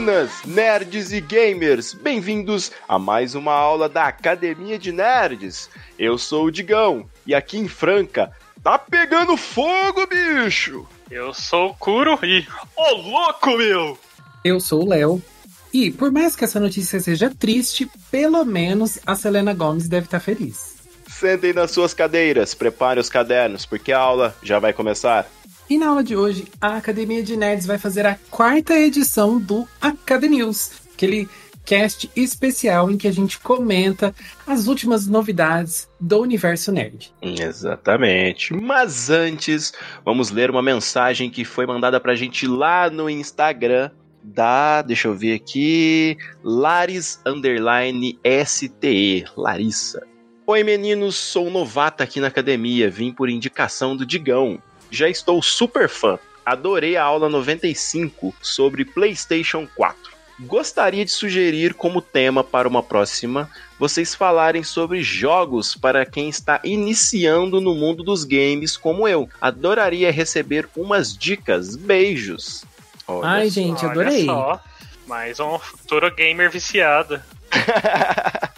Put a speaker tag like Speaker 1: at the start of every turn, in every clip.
Speaker 1: E alunas, nerds e gamers, bem-vindos a mais uma aula da Academia de Nerds. Eu sou o Digão e aqui em Franca tá pegando fogo, bicho!
Speaker 2: Eu sou o Kuro e. Ô oh, louco, meu!
Speaker 3: Eu sou o Léo. E por mais que essa notícia seja triste, pelo menos a Selena Gomes deve estar feliz.
Speaker 1: Sentem nas suas cadeiras, preparem os cadernos, porque a aula já vai começar.
Speaker 3: E na aula de hoje, a Academia de Nerds vai fazer a quarta edição do Academius, aquele cast especial em que a gente comenta as últimas novidades do universo nerd.
Speaker 1: Exatamente. Mas antes, vamos ler uma mensagem que foi mandada pra gente lá no Instagram da, deixa eu ver aqui, Laris underline STE, Larissa. Oi meninos, sou novata aqui na academia, vim por indicação do Digão já estou super fã. Adorei a aula 95 sobre PlayStation 4. Gostaria de sugerir como tema para uma próxima vocês falarem sobre jogos para quem está iniciando no mundo dos games como eu. Adoraria receber umas dicas. Beijos.
Speaker 3: Olha Ai, gente, adorei. Só.
Speaker 2: Mais um futuro gamer viciado.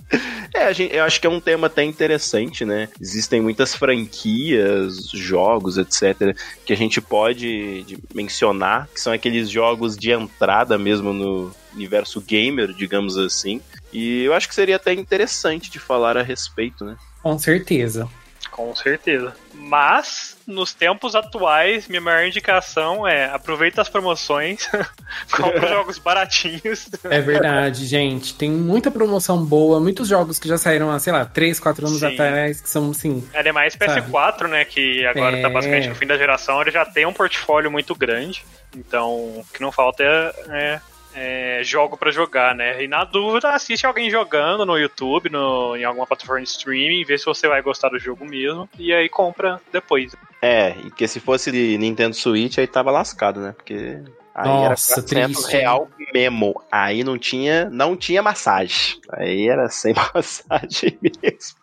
Speaker 1: é, gente, eu acho que é um tema até interessante, né? Existem muitas franquias, jogos, etc., que a gente pode mencionar, que são aqueles jogos de entrada mesmo no universo gamer, digamos assim. E eu acho que seria até interessante de falar a respeito, né?
Speaker 3: Com certeza.
Speaker 2: Com certeza. Mas, nos tempos atuais, minha maior indicação é aproveita as promoções, compra jogos baratinhos.
Speaker 3: É verdade, gente. Tem muita promoção boa, muitos jogos que já saíram há, sei lá, 3, 4 anos Sim. atrás, que são, assim...
Speaker 2: É mais PS4, sabe? né, que agora tá é... tá basicamente no fim da geração, ele já tem um portfólio muito grande. Então, o que não falta é, é é, jogo para jogar, né? E na dúvida, assiste alguém jogando no YouTube, no, em alguma plataforma de streaming, vê se você vai gostar do jogo mesmo, e aí compra depois.
Speaker 1: É, e que se fosse de Nintendo Switch, aí tava lascado, né? Porque Aí
Speaker 3: Nossa, era
Speaker 1: triste. real mesmo. Aí não tinha, não tinha massagem. Aí era sem massagem mesmo.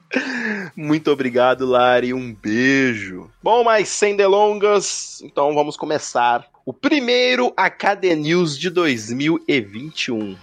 Speaker 1: Muito obrigado, Lari. Um beijo. Bom, mas sem delongas, então vamos começar o primeiro Acad News de 2021.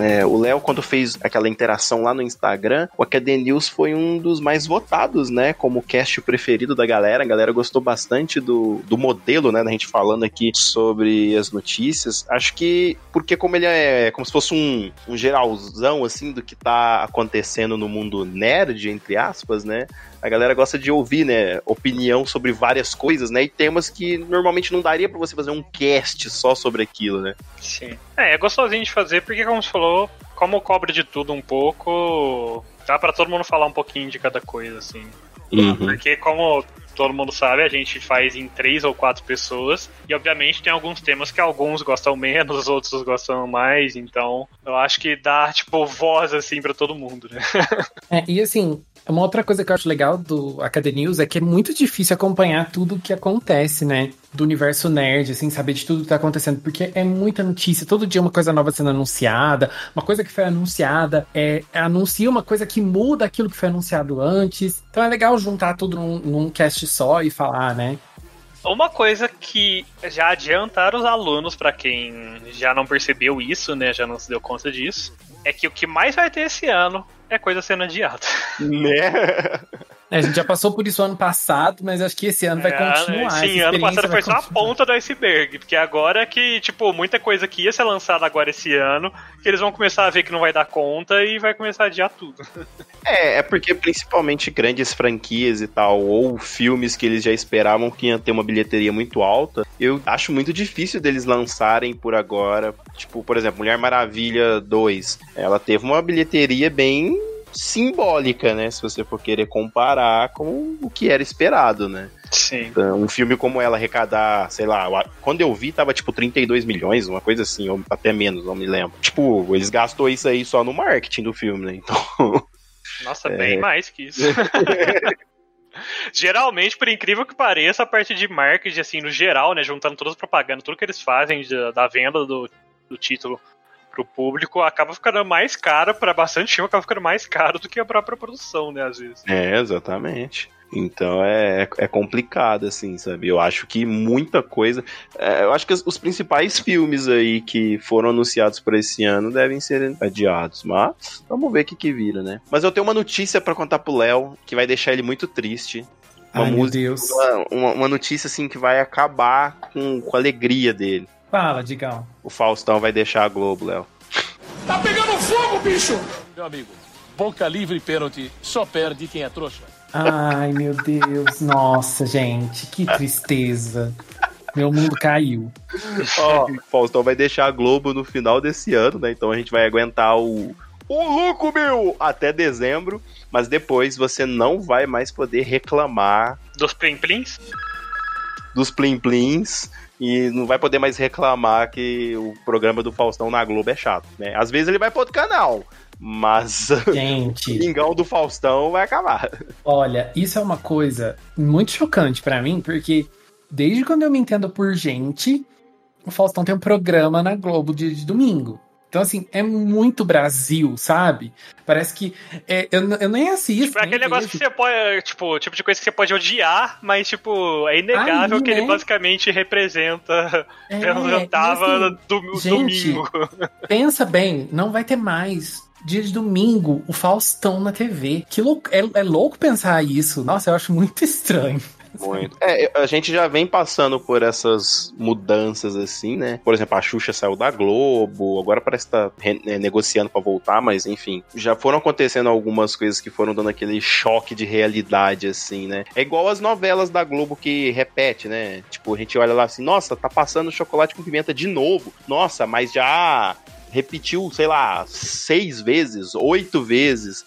Speaker 1: É, o Léo, quando fez aquela interação lá no Instagram, o Academy News foi um dos mais votados, né? Como cast preferido da galera. A galera gostou bastante do, do modelo, né? Da gente falando aqui sobre as notícias. Acho que porque como ele é como se fosse um, um geralzão, assim, do que tá acontecendo no mundo nerd, entre aspas, né? A galera gosta de ouvir, né, opinião sobre várias coisas, né, e temas que normalmente não daria para você fazer um cast só sobre aquilo, né?
Speaker 2: Sim. É, é gostosinho de fazer porque, como você falou, como cobre de tudo um pouco, dá para todo mundo falar um pouquinho de cada coisa, assim. Uhum. Porque, como todo mundo sabe, a gente faz em três ou quatro pessoas. E obviamente tem alguns temas que alguns gostam menos, os outros gostam mais. Então eu acho que dá, tipo, voz assim para todo mundo, né?
Speaker 3: É, e assim, uma outra coisa que eu acho legal do Academy News é que é muito difícil acompanhar tudo o que acontece, né? Do universo nerd, assim, saber de tudo que tá acontecendo, porque é muita notícia, todo dia uma coisa nova sendo anunciada, uma coisa que foi anunciada, é, anuncia uma coisa que muda aquilo que foi anunciado antes. Então é legal juntar tudo num, num cast só e falar, né?
Speaker 2: Uma coisa que já adiantaram os alunos, para quem já não percebeu isso, né, já não se deu conta disso, é que o que mais vai ter esse ano é coisa sendo adiada.
Speaker 1: Né?
Speaker 3: É, a gente já passou por isso ano passado, mas acho que esse ano vai é, continuar.
Speaker 2: Sim, ano passado foi só a ponta do iceberg, porque agora que, tipo, muita coisa que ia ser lançada agora esse ano, que eles vão começar a ver que não vai dar conta e vai começar a adiar tudo.
Speaker 1: É, é porque principalmente grandes franquias e tal, ou filmes que eles já esperavam que iam ter uma bilheteria muito alta, eu acho muito difícil deles lançarem por agora. Tipo, por exemplo, Mulher Maravilha 2, ela teve uma bilheteria bem simbólica, né? Se você for querer comparar com o que era esperado, né?
Speaker 2: Sim.
Speaker 1: Então, um filme como ela arrecadar, sei lá, quando eu vi tava tipo 32 milhões, uma coisa assim, ou até menos, não me lembro. Tipo, eles gastou isso aí só no marketing do filme, né? Então.
Speaker 2: Nossa, é... bem mais que isso. Geralmente, por incrível que pareça, a parte de marketing, assim, no geral, né, juntando todas as propagandas, tudo que eles fazem da, da venda do, do título pro público, acaba ficando mais caro para bastante filme, acaba ficando mais caro do que a própria produção, né, às vezes.
Speaker 1: É, exatamente. Então é, é, é complicado, assim, sabe? Eu acho que muita coisa. É, eu acho que os principais filmes aí que foram anunciados para esse ano devem ser adiados. Mas vamos ver o que, que vira, né? Mas eu tenho uma notícia para contar pro Léo que vai deixar ele muito triste. Uma
Speaker 3: Ai,
Speaker 1: música,
Speaker 3: meu Deus.
Speaker 1: Uma, uma, notícia assim que vai acabar com, com a alegria dele.
Speaker 3: Fala, Digão.
Speaker 1: O Faustão vai deixar a Globo, Léo.
Speaker 4: Tá pegando fogo, bicho!
Speaker 5: Meu amigo, boca livre e pênalti só perde quem é trouxa.
Speaker 3: Ai, meu Deus. Nossa, gente, que tristeza. Meu mundo caiu.
Speaker 1: Ó, oh, Faustão vai deixar a Globo no final desse ano, né? Então a gente vai aguentar o. O louco, meu! Até dezembro. Mas depois você não vai mais poder reclamar.
Speaker 2: Dos plim-plins?
Speaker 1: Dos plim-plins. E não vai poder mais reclamar que o programa do Faustão na Globo é chato, né? Às vezes ele vai para outro canal. Mas
Speaker 3: Gente,
Speaker 1: o Pingão do Faustão vai acabar.
Speaker 3: Olha, isso é uma coisa muito chocante para mim, porque desde quando eu me entendo por gente, o Faustão tem um programa na Globo de, de domingo. Então, assim, é muito Brasil, sabe? Parece que. É, eu, eu nem assisto.
Speaker 2: Tipo, é aquele negócio vejo. que você pode. Tipo, tipo de coisa que você pode odiar, mas, tipo, é inegável Aí, que né? ele basicamente representa. É, representava assim, do,
Speaker 3: gente, domingo. Pensa bem, não vai ter mais dia de domingo, o Faustão na TV. Que louco, é, é louco pensar isso. Nossa, eu acho muito estranho.
Speaker 1: Muito. É, a gente já vem passando por essas mudanças assim, né? Por exemplo, a Xuxa saiu da Globo, agora parece que tá é, negociando para voltar, mas enfim, já foram acontecendo algumas coisas que foram dando aquele choque de realidade assim, né? É igual as novelas da Globo que repete, né? Tipo, a gente olha lá assim, nossa, tá passando chocolate com pimenta de novo. Nossa, mas já repetiu, sei lá, seis vezes, oito vezes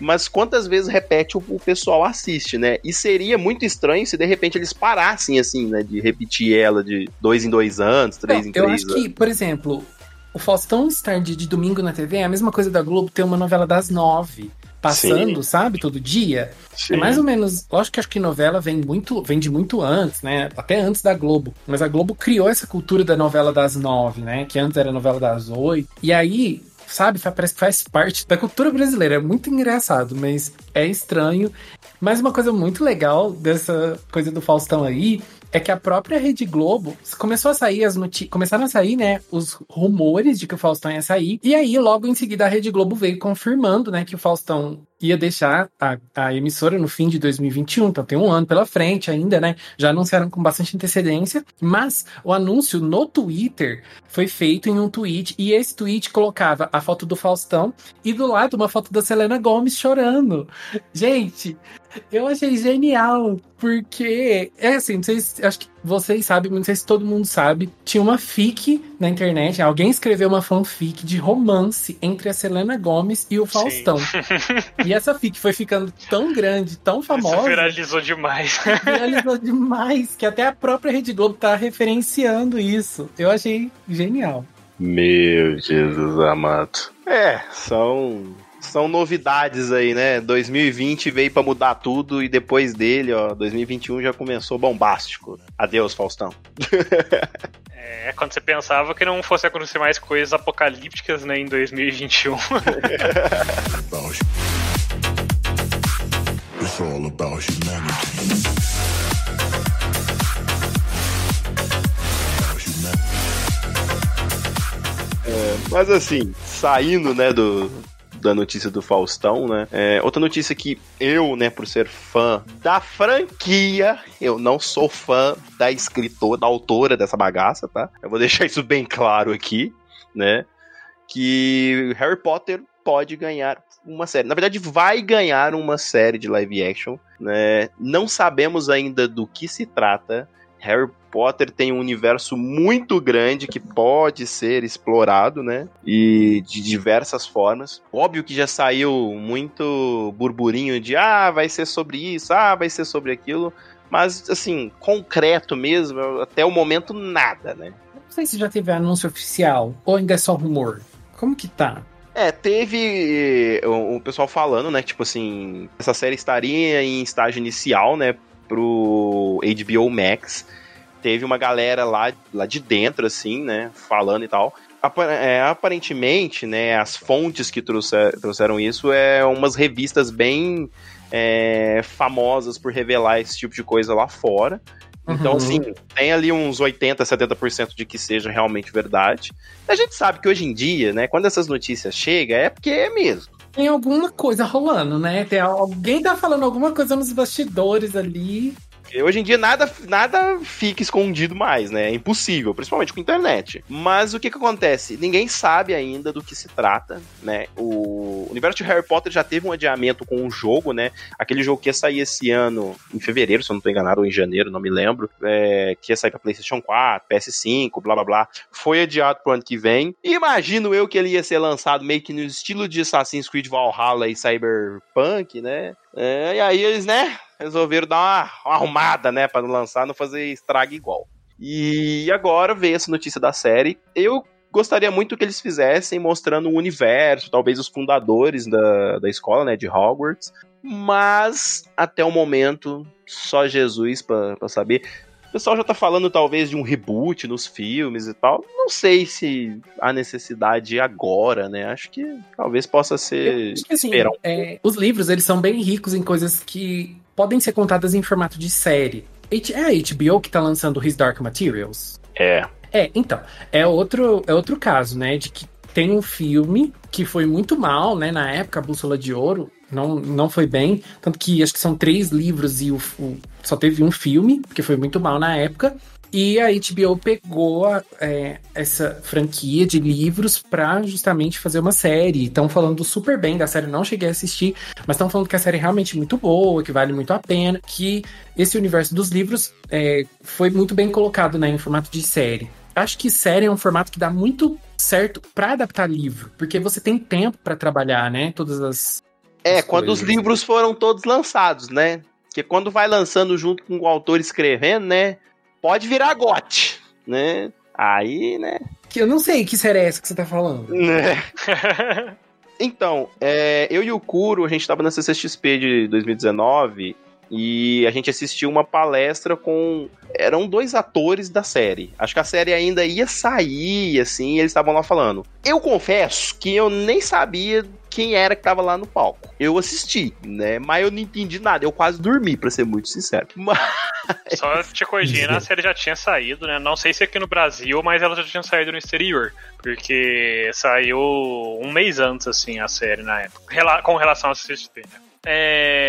Speaker 1: mas quantas vezes repete o, o, pessoal assiste, né? E seria muito estranho se de repente eles parassem, assim, né? De repetir ela de dois em dois anos, três em três anos. Eu acho
Speaker 3: que, por exemplo, o Faustão estar de, de domingo na TV é a mesma coisa da Globo ter uma novela das nove passando, Sim. sabe, todo dia. Sim. É mais ou menos, lógico que acho que novela vem muito, vem de muito antes, né? Até antes da Globo. Mas a Globo criou essa cultura da novela das nove, né? Que antes era novela das oito. E aí, sabe? Parece que faz parte da cultura brasileira. É muito engraçado, mas é estranho. Mas uma coisa muito legal dessa coisa do Faustão aí é que a própria Rede Globo começou a sair as notícias, começaram a sair, né, os rumores de que o Faustão ia sair. E aí, logo em seguida, a Rede Globo veio confirmando, né, que o Faustão ia deixar a, a emissora no fim de 2021, então tem um ano pela frente ainda, né? Já anunciaram com bastante antecedência, mas o anúncio no Twitter foi feito em um tweet e esse tweet colocava a foto do Faustão e do lado uma foto da Selena Gomes chorando. Gente, eu achei genial, porque é assim, se, acho que vocês sabem, não sei se todo mundo sabe, tinha uma fic na internet, alguém escreveu uma fanfic de romance entre a Selena Gomes e o Faustão. e essa fic foi ficando tão grande, tão famosa. Isso
Speaker 2: viralizou demais.
Speaker 3: viralizou demais, que até a própria Rede Globo tá referenciando isso. Eu achei genial.
Speaker 1: Meu Jesus amado. É, são são novidades aí, né? 2020 veio para mudar tudo e depois dele, ó, 2021 já começou bombástico. Adeus, Faustão.
Speaker 2: É, quando você pensava que não fosse acontecer mais coisas apocalípticas, né, em 2021. It's all about humanity.
Speaker 1: É, mas assim, saindo, né, do, da notícia do Faustão, né? É, outra notícia que eu, né, por ser fã da franquia, eu não sou fã da escritora, da autora dessa bagaça, tá? Eu vou deixar isso bem claro aqui, né? Que Harry Potter pode ganhar uma série. Na verdade, vai ganhar uma série de live action, né? Não sabemos ainda do que se trata. Harry Potter tem um universo muito grande que pode ser explorado, né? E de diversas formas. Óbvio que já saiu muito burburinho de ah, vai ser sobre isso, ah, vai ser sobre aquilo. Mas, assim, concreto mesmo, até o momento, nada, né?
Speaker 3: Não sei se já teve anúncio oficial ou ainda é só rumor. Como que tá?
Speaker 1: É, teve o, o pessoal falando, né? Tipo assim, essa série estaria em estágio inicial, né? Pro HBO Max. Teve uma galera lá, lá de dentro, assim, né? Falando e tal. é, aparentemente, né, as fontes que trouxer, trouxeram isso é umas revistas bem é, famosas por revelar esse tipo de coisa lá fora. Então, uhum. assim, tem ali uns 80%, 70% de que seja realmente verdade. A gente sabe que hoje em dia, né, quando essas notícias chegam, é porque é mesmo.
Speaker 3: Tem alguma coisa rolando, né? Tem alguém tá falando alguma coisa nos bastidores ali
Speaker 1: Hoje em dia nada, nada fica escondido mais, né? É impossível, principalmente com a internet. Mas o que que acontece? Ninguém sabe ainda do que se trata, né? O universo de Harry Potter já teve um adiamento com o jogo, né? Aquele jogo que ia sair esse ano, em fevereiro, se eu não tô enganado, ou em janeiro, não me lembro, é, que ia sair pra PlayStation 4, PS5, blá blá blá. Foi adiado pro ano que vem. Imagino eu que ele ia ser lançado meio que no estilo de Assassin's Creed Valhalla e Cyberpunk, né? É, e aí eles, né, resolveram dar uma, uma arrumada, né, para não lançar, não fazer estrago igual. E agora veio essa notícia da série. Eu gostaria muito que eles fizessem mostrando o universo, talvez os fundadores da, da escola, né, de Hogwarts. Mas até o momento, só Jesus para saber. O pessoal já tá falando talvez de um reboot nos filmes e tal. Não sei se há necessidade agora, né? Acho que talvez possa ser. que,
Speaker 3: assim, um é, os livros eles são bem ricos em coisas que podem ser contadas em formato de série. É a HBO que tá lançando His Dark Materials?
Speaker 1: É.
Speaker 3: É, então, é outro, é outro caso, né, de que tem um filme que foi muito mal, né, na época, a Bússola de Ouro, não, não foi bem, tanto que acho que são três livros e o, o só teve um filme, que foi muito mal na época, e a HBO pegou é, essa franquia de livros para justamente fazer uma série. Estão falando super bem da série, não cheguei a assistir, mas estão falando que a série é realmente muito boa, que vale muito a pena, que esse universo dos livros é, foi muito bem colocado né, em formato de série. Acho que série é um formato que dá muito certo para adaptar livro, porque você tem tempo para trabalhar, né? Todas as.
Speaker 1: É, as quando coisas. os livros foram todos lançados, né? Porque quando vai lançando junto com o autor escrevendo, né? pode virar gote, né? Aí, né?
Speaker 3: Que eu não sei que série é essa que você tá falando. Né?
Speaker 1: então, é, eu e o Kuro, a gente tava na CCXP de 2019 e a gente assistiu uma palestra com. Eram dois atores da série. Acho que a série ainda ia sair, assim, eles estavam lá falando. Eu confesso que eu nem sabia quem era que tava lá no palco. Eu assisti, né? Mas eu não entendi nada. Eu quase dormi, pra ser muito sincero. Mas...
Speaker 2: Só te corrigindo, a série já tinha saído, né? Não sei se aqui no Brasil, mas ela já tinha saído no exterior. Porque saiu um mês antes, assim, a série na época. Com relação a CCXP, né? É,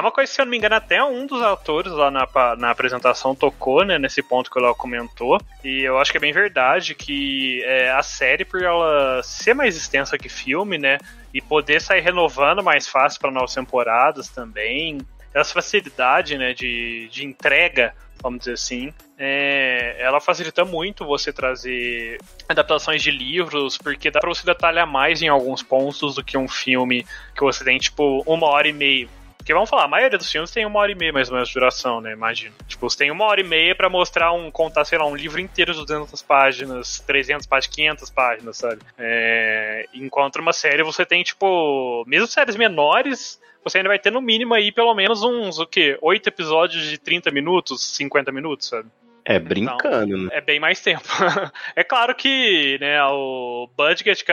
Speaker 2: é uma coisa, se eu não me engano, até um dos autores lá na, na apresentação tocou, né, nesse ponto que o Léo comentou. E eu acho que é bem verdade que é, a série, por ela ser mais extensa que filme, né, e poder sair renovando mais fácil para novas temporadas também, essa facilidade, né, de, de entrega vamos dizer assim, é, ela facilita muito você trazer adaptações de livros, porque dá pra você detalhar mais em alguns pontos do que um filme que você tem, tipo, uma hora e meia. Porque vamos falar, a maioria dos filmes tem uma hora e meia mais ou menos de duração, né? Imagina. Tipo, você tem uma hora e meia para mostrar um, contar, sei lá, um livro inteiro de 200 páginas, 300 páginas, 500 páginas, sabe? É, enquanto uma série você tem, tipo, mesmo séries menores, você ainda vai ter no mínimo aí pelo menos uns, o quê? Oito episódios de 30 minutos, 50 minutos, sabe?
Speaker 1: É brincando, então,
Speaker 2: né? É bem mais tempo. é claro que né, o budget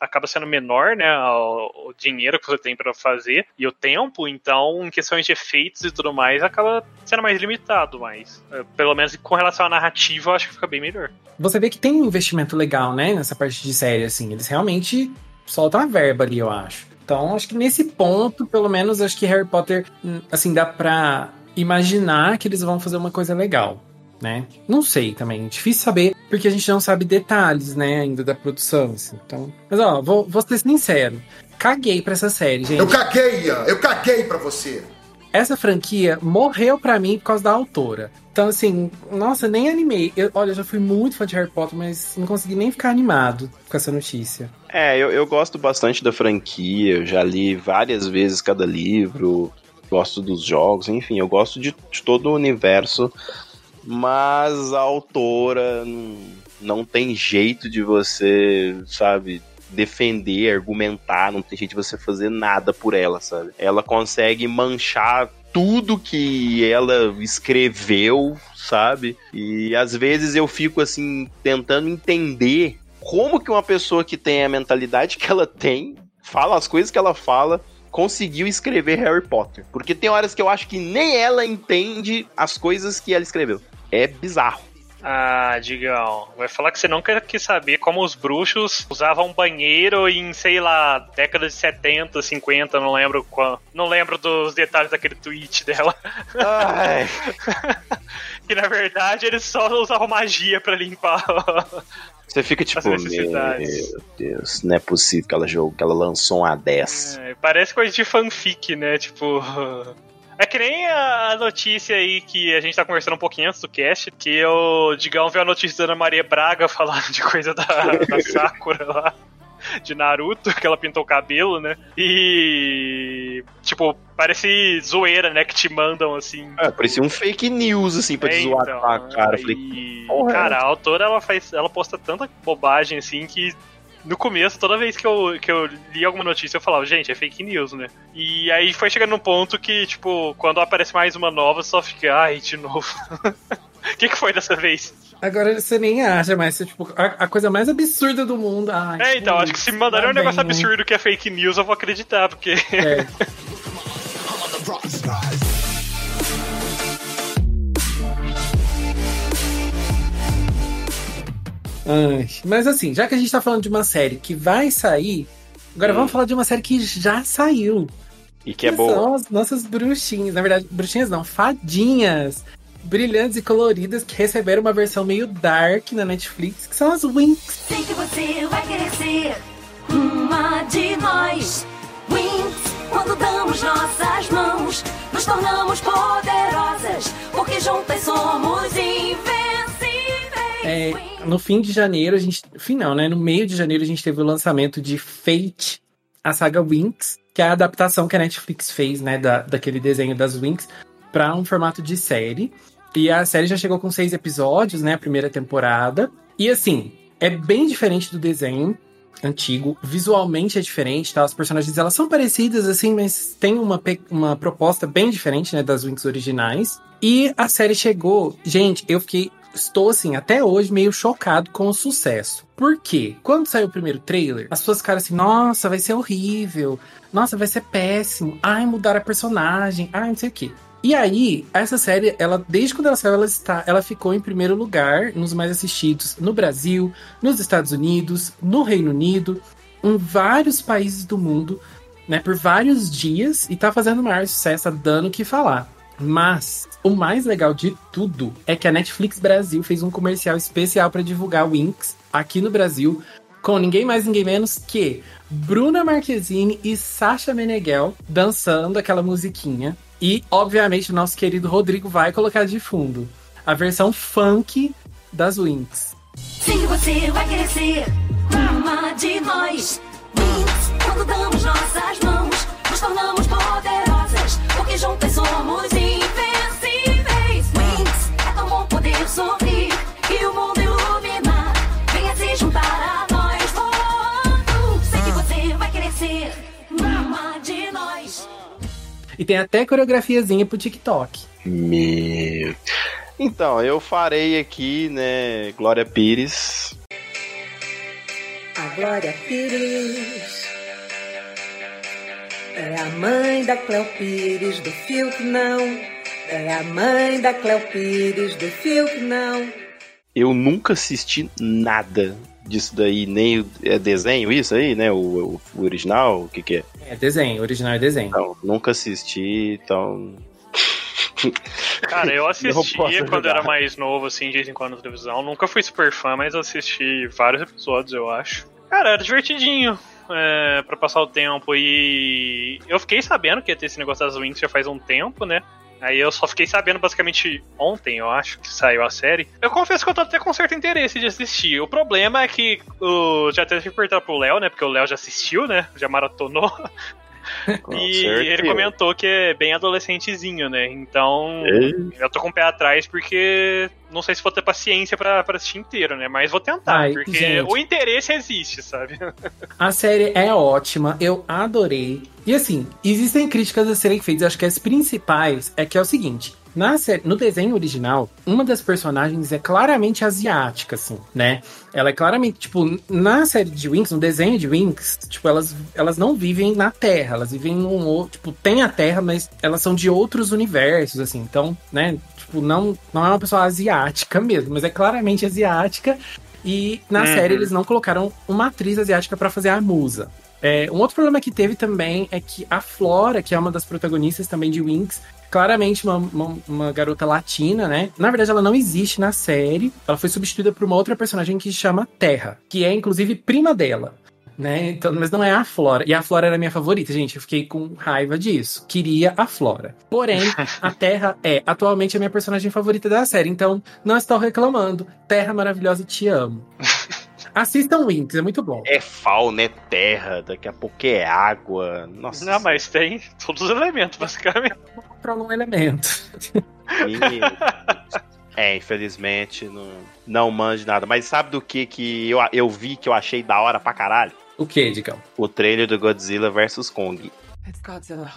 Speaker 2: acaba sendo menor, né? O, dinheiro que você tem para fazer e o tempo, então, em questões de efeitos e tudo mais, acaba sendo mais limitado, mas é, pelo menos com relação à narrativa, eu acho que fica bem melhor.
Speaker 3: Você vê que tem um investimento legal, né? Nessa parte de série, assim. Eles realmente soltam a verba ali, eu acho. Então, acho que nesse ponto, pelo menos, acho que Harry Potter, hum, assim, dá pra imaginar que eles vão fazer uma coisa legal, né? Não sei também, difícil saber, porque a gente não sabe detalhes, né, ainda da produção, assim. Então, mas ó, vou, vou ser sincero, caguei pra essa série, gente.
Speaker 4: Eu caguei, Ian, eu caguei pra você.
Speaker 3: Essa franquia morreu pra mim por causa da autora. Então, assim, nossa, nem animei. Eu, olha, eu já fui muito fã de Harry Potter, mas não consegui nem ficar animado com essa notícia.
Speaker 1: É, eu, eu gosto bastante da franquia, eu já li várias vezes cada livro, gosto dos jogos, enfim, eu gosto de, de todo o universo, mas a autora não, não tem jeito de você, sabe, defender, argumentar, não tem jeito de você fazer nada por ela, sabe? Ela consegue manchar tudo que ela escreveu, sabe? E às vezes eu fico assim tentando entender como que uma pessoa que tem a mentalidade que ela tem, fala as coisas que ela fala, conseguiu escrever Harry Potter. Porque tem horas que eu acho que nem ela entende as coisas que ela escreveu. É bizarro.
Speaker 2: Ah, Digão, vai falar que você nunca quis saber como os bruxos usavam banheiro em, sei lá, década de 70, 50, não lembro qual. Não lembro dos detalhes daquele tweet dela. Ai. que na verdade eles só usavam magia para limpar.
Speaker 1: Você fica tipo, meu Deus, não é possível que ela jogou, que ela lançou um A10.
Speaker 2: É, parece coisa de fanfic, né? Tipo, é que nem a notícia aí que a gente tá conversando um pouquinho antes do cast, que o Digão viu a notícia da Ana Maria Braga falando de coisa da, da Sakura lá de Naruto, que ela pintou o cabelo, né? E. Tipo, parece zoeira, né? Que te mandam assim.
Speaker 1: É, parecia um fake news, assim, pra é, te zoar então, a cara. Falei,
Speaker 2: e... cara, a autora ela faz. Ela posta tanta bobagem assim que no começo, toda vez que eu, que eu li alguma notícia, eu falava, gente, é fake news, né? E aí foi chegando num ponto que, tipo, quando aparece mais uma nova, só fica, ai, de novo. O que, que foi dessa vez?
Speaker 3: Agora você nem acha, mas tipo, a, a coisa mais absurda do mundo. Ai,
Speaker 2: é, então, acho que se me mandarem um negócio absurdo que é fake news, eu vou acreditar, porque. É.
Speaker 3: Ai, mas assim, já que a gente tá falando de uma série que vai sair, agora hum. vamos falar de uma série que já saiu.
Speaker 1: E que, que é boa. São
Speaker 3: as nossas bruxinhas. Na verdade, bruxinhas não, fadinhas. Brilhantes e coloridas que receberam uma versão meio dark na Netflix, que são as Winx. Sei que você vai querer ser uma de nós. Winx, quando damos nossas mãos, nos tornamos poderosas, porque juntas somos invencíveis. É, no fim de janeiro, a gente. Final, né? No meio de janeiro, a gente teve o lançamento de Fate, a saga Winx, que é a adaptação que a Netflix fez, né? Da, daquele desenho das Winx, para um formato de série. E a série já chegou com seis episódios, né? A primeira temporada. E assim, é bem diferente do desenho antigo. Visualmente é diferente, tá? As personagens elas são parecidas, assim, mas tem uma, uma proposta bem diferente, né? Das Winx originais. E a série chegou. Gente, eu fiquei estou assim, até hoje, meio chocado com o sucesso. Por quê? Quando saiu o primeiro trailer, as pessoas ficaram assim, nossa, vai ser horrível, nossa, vai ser péssimo, ai, mudar a personagem, ai, não sei o quê. E aí, essa série, ela desde quando ela saiu, ela está, ela ficou em primeiro lugar nos mais assistidos no Brasil, nos Estados Unidos, no Reino Unido, em vários países do mundo, né, por vários dias e tá fazendo maior sucesso, tá dando o que falar. Mas o mais legal de tudo é que a Netflix Brasil fez um comercial especial para divulgar Winx aqui no Brasil, com ninguém mais, ninguém menos que Bruna Marquezine e Sasha Meneghel dançando aquela musiquinha. E, obviamente, o nosso querido Rodrigo vai colocar de fundo a versão funk das Winx. Sim, você vai ser uma de nós. Winx, quando damos nossas mãos, nos tornamos poderosas, porque juntas somos invencíveis. Winx, é tão bom poder sorrir e o mundo iluminar. Venha se juntar a nós voando. Sei que você vai querer ser uma de nós. E tem até coreografiazinha pro TikTok.
Speaker 1: Meu. Então, eu farei aqui, né, Glória Pires.
Speaker 6: A Glória Pires é a mãe da Cleo Pires do fio que não. É a mãe da Cleo Pires do fio que não.
Speaker 1: Eu nunca assisti nada disso daí, nem é desenho isso aí, né? O, o original, o que que é?
Speaker 3: É desenho, original é desenho.
Speaker 1: Não, nunca assisti, então
Speaker 2: Cara, eu assistia quando era mais novo, assim, de vez em quando na televisão. Nunca fui super fã, mas assisti vários episódios, eu acho. Cara, era divertidinho é, para passar o tempo. E eu fiquei sabendo que ia ter esse negócio das Wings já faz um tempo, né? Aí eu só fiquei sabendo basicamente ontem, eu acho, que saiu a série. Eu confesso que eu tô até com certo interesse de assistir. O problema é que o, já teve que perguntar pro Léo, né? Porque o Léo já assistiu, né? Já maratonou. e ele comentou que é bem adolescentezinho, né? Então eu tô com o pé atrás porque não sei se vou ter paciência pra, pra assistir inteiro, né? Mas vou tentar, Ai, porque gente, o interesse existe, sabe?
Speaker 3: A série é ótima, eu adorei. E assim, existem críticas a serem feitas, acho que as principais é que é o seguinte. Na série, no desenho original, uma das personagens é claramente asiática, assim, né? Ela é claramente, tipo, na série de Winx, no desenho de Winx, tipo, elas, elas não vivem na Terra, elas vivem num outro, tipo, tem a Terra, mas elas são de outros universos, assim, então, né, tipo, não, não é uma pessoa asiática mesmo, mas é claramente asiática, e na uhum. série eles não colocaram uma atriz asiática para fazer a musa. É, um outro problema que teve também é que a Flora, que é uma das protagonistas também de Winx, claramente uma, uma, uma, garota latina, né? Na verdade, ela não existe na série. Ela foi substituída por uma outra personagem que se chama Terra, que é inclusive prima dela. Né? Então, mas não é a Flora. E a Flora era minha favorita, gente. Eu fiquei com raiva disso. Queria a Flora. Porém, a Terra é atualmente a minha personagem favorita da série. Então, não estou reclamando. Terra maravilhosa, te amo. Assistam Winx, é muito bom.
Speaker 1: É fauna, é terra, daqui a pouco é água. Nossa.
Speaker 2: Não, mas tem todos os elementos, basicamente.
Speaker 3: Para um elemento.
Speaker 1: É, infelizmente, não, não manjo nada. Mas sabe do que, que eu, eu vi que eu achei da hora pra caralho?
Speaker 3: O que, Digão?
Speaker 1: O trailer do Godzilla vs Kong. It's Godzilla.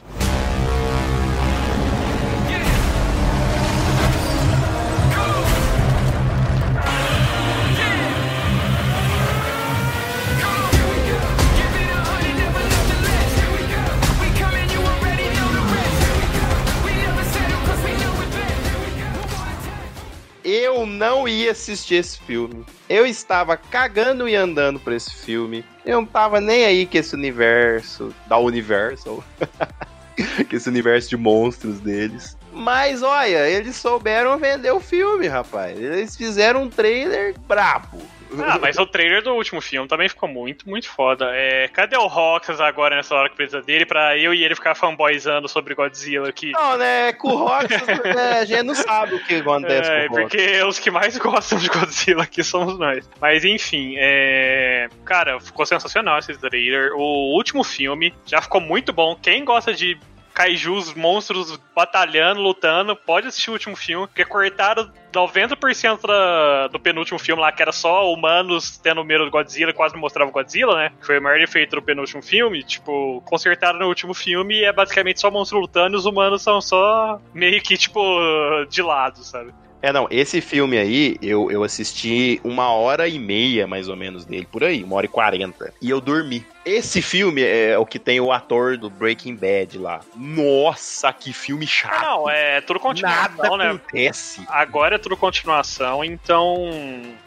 Speaker 1: Eu ia assistir esse filme. Eu estava cagando e andando por esse filme. Eu não tava nem aí com esse universo da Universal. com esse universo de monstros deles. Mas olha, eles souberam vender o filme, rapaz. Eles fizeram um trailer brabo.
Speaker 2: Ah, mas o trailer do último filme também ficou muito, muito foda. É, cadê o Roxas agora nessa hora que precisa dele pra eu e ele ficar fanboyzando sobre Godzilla aqui?
Speaker 1: Não, né? Com o Roxas, né, a gente não sabe o que acontece é,
Speaker 2: com o porque os que mais gostam de Godzilla aqui somos nós. Mas enfim, é... cara, ficou sensacional esse trailer. O último filme já ficou muito bom. Quem gosta de kaijus, monstros batalhando, lutando, pode assistir o último filme, porque cortaram 90% da, do penúltimo filme lá, que era só humanos tendo medo do Godzilla, quase não mostrava o Godzilla, né? Que foi o maior efeito do penúltimo filme. Tipo, consertaram no último filme e é basicamente só monstros lutando e os humanos são só meio que, tipo, de lado, sabe?
Speaker 1: É, não, esse filme aí, eu, eu assisti uma hora e meia, mais ou menos, dele, por aí, uma hora e quarenta. E eu dormi. Esse filme é o que tem o ator do Breaking Bad lá. Nossa, que filme chato.
Speaker 2: Não, é tudo continuação, Nada
Speaker 1: né? acontece.
Speaker 2: Agora é tudo continuação, então...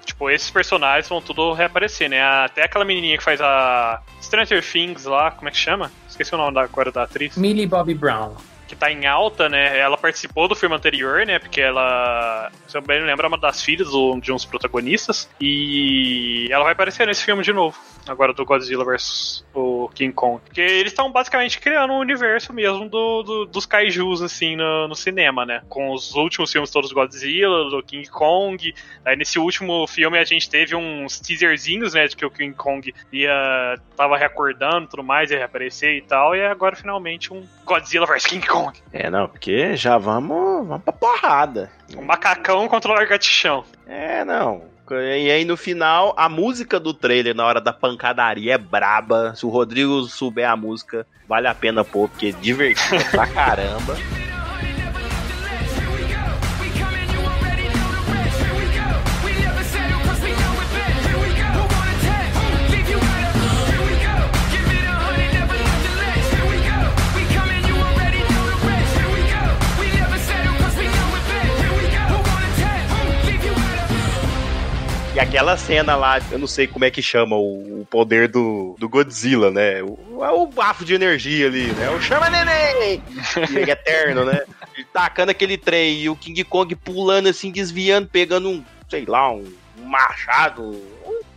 Speaker 2: Tipo, esses personagens vão tudo reaparecer, né? Até aquela menininha que faz a Stranger Things lá, como é que chama? Esqueci o nome da, agora da atriz.
Speaker 3: Millie Bobby Brown
Speaker 2: que tá em alta, né? Ela participou do filme anterior, né? Porque ela, se eu bem lembro, é uma das filhas de uns protagonistas. E ela vai aparecer nesse filme de novo agora do Godzilla vs o King Kong. Porque eles estão basicamente criando um universo mesmo do, do dos kaijus, assim, no, no, cinema, né? Com os últimos filmes todos do Godzilla, do King Kong. Aí nesse último filme a gente teve uns teaserzinhos, né? De que o King Kong ia. tava recordando tudo mais, ia reaparecer e tal. E agora finalmente um Godzilla vs King Kong.
Speaker 1: É, não, porque já vamos, vamos pra porrada.
Speaker 2: Um macacão contra o largatichão.
Speaker 1: É, não. E aí no final, a música do trailer na hora da pancadaria é braba. Se o Rodrigo souber a música, vale a pena pôr, porque é divertido pra caramba. Aquela cena lá, eu não sei como é que chama o, o poder do, do Godzilla, né? O, é o bafo de energia ali, né? O chama neném! E é eterno, né? Ele tacando aquele trem e o King Kong pulando assim, desviando, pegando um, sei lá, um, um machado,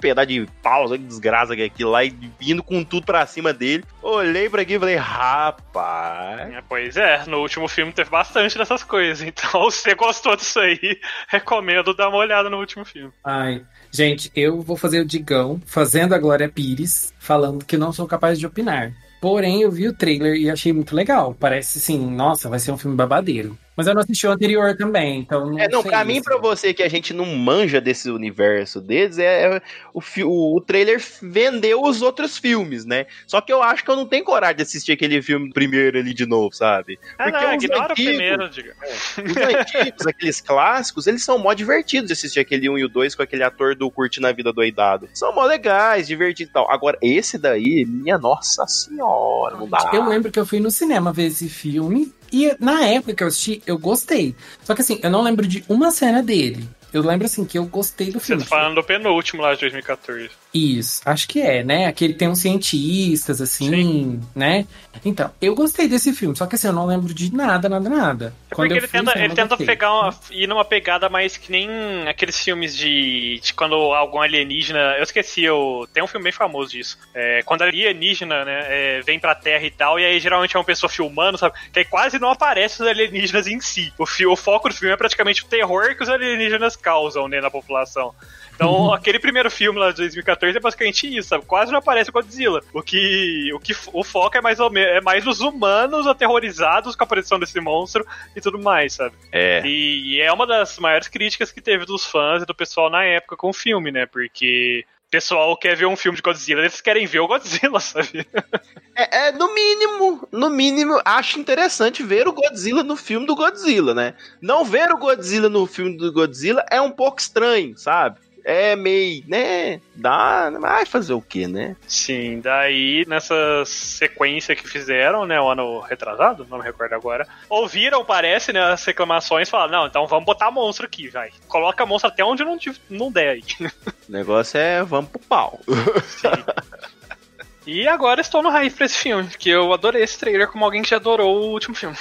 Speaker 1: pedaço de pausa, que desgraça que é aquilo lá, e vindo com tudo pra cima dele. Olhei pra aqui e falei, rapaz.
Speaker 2: É, pois é, no último filme teve bastante dessas coisas. Então, se você gostou disso aí, recomendo dar uma olhada no último filme.
Speaker 3: Ai, gente, eu vou fazer o Digão fazendo a Glória Pires, falando que não sou capaz de opinar. Porém, eu vi o trailer e achei muito legal. Parece assim, nossa, vai ser um filme babadeiro. Mas eu não assisti o anterior também, então.
Speaker 1: Não é, não, pra mim, pra você que a gente não manja desse universo deles, é, é o, o, o trailer vendeu os outros filmes, né? Só que eu acho que eu não tenho coragem de assistir aquele filme primeiro ali de novo, sabe?
Speaker 2: Ah, Porque não, ignora antigos, o primeiro, diga.
Speaker 1: É, os antigos, aqueles clássicos, eles são mó divertidos de assistir aquele 1 e o 2 com aquele ator do Curtindo a Vida Doidado. São mó legais, divertidos e tal. Agora, esse daí, minha nossa senhora, não dá.
Speaker 3: Eu lembro que eu fui no cinema ver esse filme e na época que eu assisti, eu gostei. Só que assim, eu não lembro de uma cena dele. Eu lembro assim que eu gostei do filme.
Speaker 2: Você tá falando do penúltimo lá de 2014.
Speaker 3: Isso, acho que é, né? Aquele tem uns cientistas, assim, Sim. né? Então, eu gostei desse filme, só que assim, eu não lembro de nada, nada, nada.
Speaker 2: É quando ele fui, tenta, ele tenta pegar uma, ir numa pegada mais que nem aqueles filmes de, de quando algum alienígena. Eu esqueci, eu, tem um filme bem famoso disso. É, quando alienígena, né, é, vem pra Terra e tal, e aí geralmente é uma pessoa filmando, sabe? Que aí quase não aparece os alienígenas em si. O, o foco do filme é praticamente o terror que os alienígenas causam né, na população. Então, aquele primeiro filme lá de 2014 é basicamente isso, sabe? Quase não aparece o Godzilla. O que o, que, o foco é mais ou menos é mais os humanos aterrorizados com a aparição desse monstro e tudo mais, sabe?
Speaker 1: É.
Speaker 2: E, e é uma das maiores críticas que teve dos fãs e do pessoal na época com o filme, né? Porque pessoal quer ver um filme de Godzilla, eles querem ver o Godzilla, sabe?
Speaker 1: É, é, no mínimo, no mínimo, acho interessante ver o Godzilla no filme do Godzilla, né? Não ver o Godzilla no filme do Godzilla é um pouco estranho, sabe? É meio, né? Dá, vai fazer o quê, né?
Speaker 2: Sim, daí nessa sequência que fizeram, né, o ano retrasado, não me recordo agora, ouviram, parece, né, as reclamações falaram, não, então vamos botar monstro aqui, vai. Coloca monstro até onde não, não der aí.
Speaker 1: O negócio é, vamos pro pau. Sim.
Speaker 2: E agora estou no raiz pra esse filme, que eu adorei esse trailer como alguém que já adorou o último filme.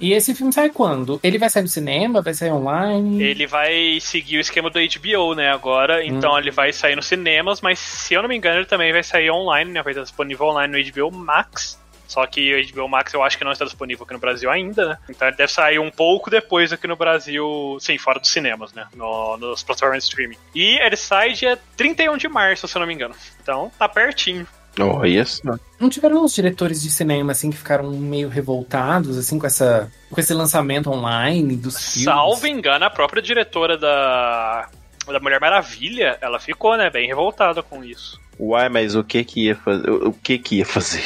Speaker 3: E esse filme sai quando? Ele vai sair no cinema? Vai sair online?
Speaker 2: Ele vai seguir o esquema do HBO, né, agora. Então hum. ele vai sair nos cinemas, mas se eu não me engano, ele também vai sair online, né? Vai estar disponível online no HBO Max. Só que o HBO Max eu acho que não está disponível aqui no Brasil ainda, né? Então ele deve sair um pouco depois aqui no Brasil, sim, fora dos cinemas, né? No, nos plataformas de streaming. E ele sai dia 31 de março, se eu não me engano. Então tá pertinho.
Speaker 1: Oh, yes.
Speaker 3: Não tiveram uns diretores de cinema assim que ficaram meio revoltados assim com essa com esse lançamento online dos filmes?
Speaker 2: Salvo engano, a própria diretora da da Mulher Maravilha, ela ficou, né, bem revoltada com isso.
Speaker 1: Uai, mas o que que ia fazer? O que que ia fazer?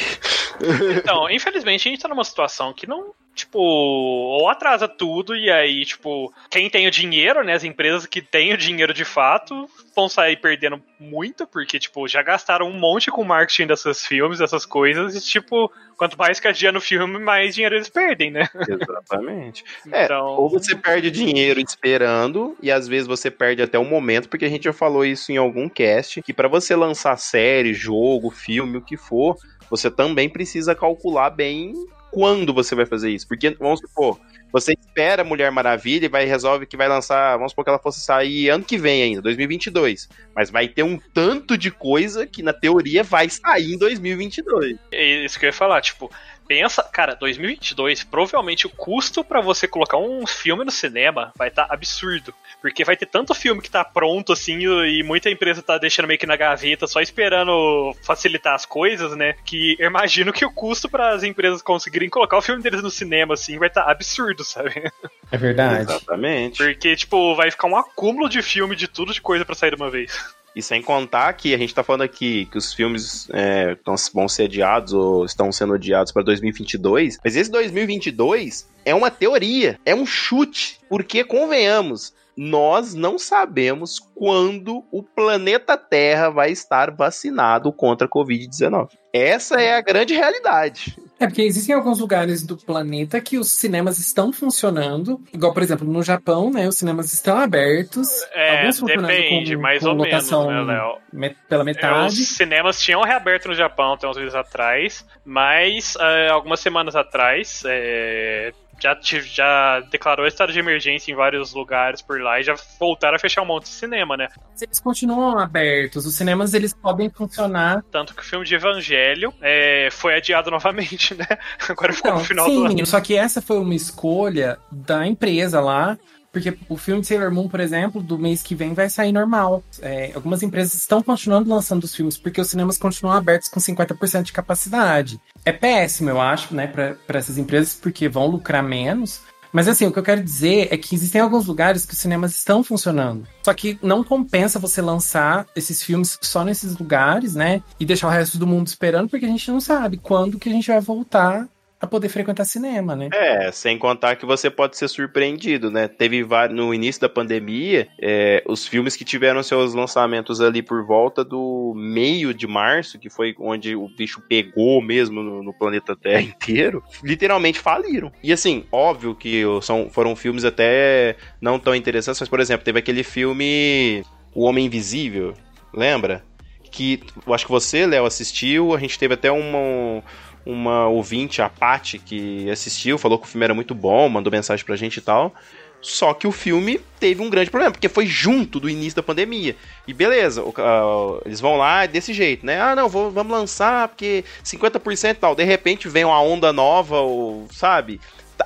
Speaker 2: Então, infelizmente a gente tá numa situação que não tipo, ou atrasa tudo e aí, tipo, quem tem o dinheiro, né, as empresas que têm o dinheiro de fato, vão sair perdendo muito, porque, tipo, já gastaram um monte com marketing desses filmes, dessas coisas, e, tipo, quanto mais que adia no filme, mais dinheiro eles perdem, né?
Speaker 1: Exatamente. É, então... É, ou você perde dinheiro esperando, e às vezes você perde até o momento, porque a gente já falou isso em algum cast, que para você lançar série, jogo, filme, o que for, você também precisa calcular bem quando você vai fazer isso. Porque, vamos supor, você espera Mulher Maravilha e vai resolve que vai lançar, vamos supor que ela fosse sair ano que vem ainda, 2022. Mas vai ter um tanto de coisa que na teoria vai sair em 2022.
Speaker 2: É isso que eu ia falar, tipo, pensa, cara, 2022, provavelmente o custo para você colocar um filme no cinema vai estar tá absurdo. Porque vai ter tanto filme que tá pronto, assim, e muita empresa tá deixando meio que na gaveta, só esperando facilitar as coisas, né? Que eu imagino que o custo para as empresas conseguirem colocar o filme deles no cinema, assim, vai estar tá absurdo, sabe?
Speaker 3: É verdade.
Speaker 1: Exatamente.
Speaker 2: Porque, tipo, vai ficar um acúmulo de filme, de tudo de coisa para sair de uma vez.
Speaker 1: E sem contar que a gente tá falando aqui que os filmes é, vão ser adiados ou estão sendo adiados para 2022, mas esse 2022 é uma teoria, é um chute, porque convenhamos, nós não sabemos quando o planeta Terra vai estar vacinado contra a Covid-19. Essa é a grande realidade.
Speaker 3: É porque existem alguns lugares do planeta que os cinemas estão funcionando, igual por exemplo no Japão, né? Os cinemas estão abertos.
Speaker 2: É, alguns depende, com, mais com ou menos, né, Léo?
Speaker 3: Pela metade.
Speaker 2: Os cinemas tinham reaberto no Japão, tem uns meses atrás, mas uh, algumas semanas atrás é, já, já declarou estado de emergência em vários lugares por lá e já voltaram a fechar um monte de cinema, né?
Speaker 3: Eles continuam abertos, os cinemas eles podem funcionar.
Speaker 2: Tanto que o filme de Evangelho é, foi adiado novamente, né? Agora ficou Não, no final
Speaker 3: sim,
Speaker 2: do ano.
Speaker 3: Só que essa foi uma escolha da empresa lá porque o filme de Sailor Moon, por exemplo, do mês que vem vai sair normal. É, algumas empresas estão continuando lançando os filmes porque os cinemas continuam abertos com 50% de capacidade. É péssimo, eu acho, né, para essas empresas, porque vão lucrar menos. Mas assim, o que eu quero dizer é que existem alguns lugares que os cinemas estão funcionando. Só que não compensa você lançar esses filmes só nesses lugares, né? E deixar o resto do mundo esperando, porque a gente não sabe quando que a gente vai voltar a poder frequentar cinema, né?
Speaker 1: É, sem contar que você pode ser surpreendido, né? Teve no início da pandemia, é, os filmes que tiveram seus lançamentos ali por volta do meio de março, que foi onde o bicho pegou mesmo no, no planeta Terra inteiro, literalmente faliram. E assim, óbvio que são, foram filmes até não tão interessantes, mas por exemplo, teve aquele filme O Homem Invisível, lembra? Que eu acho que você, Léo, assistiu, a gente teve até uma uma ouvinte, a Paty, que assistiu, falou que o filme era muito bom, mandou mensagem pra gente e tal. Só que o filme teve um grande problema, porque foi junto do início da pandemia. E beleza, uh, eles vão lá desse jeito, né? Ah, não, vou, vamos lançar porque 50% e tal. De repente vem uma onda nova, ou, sabe?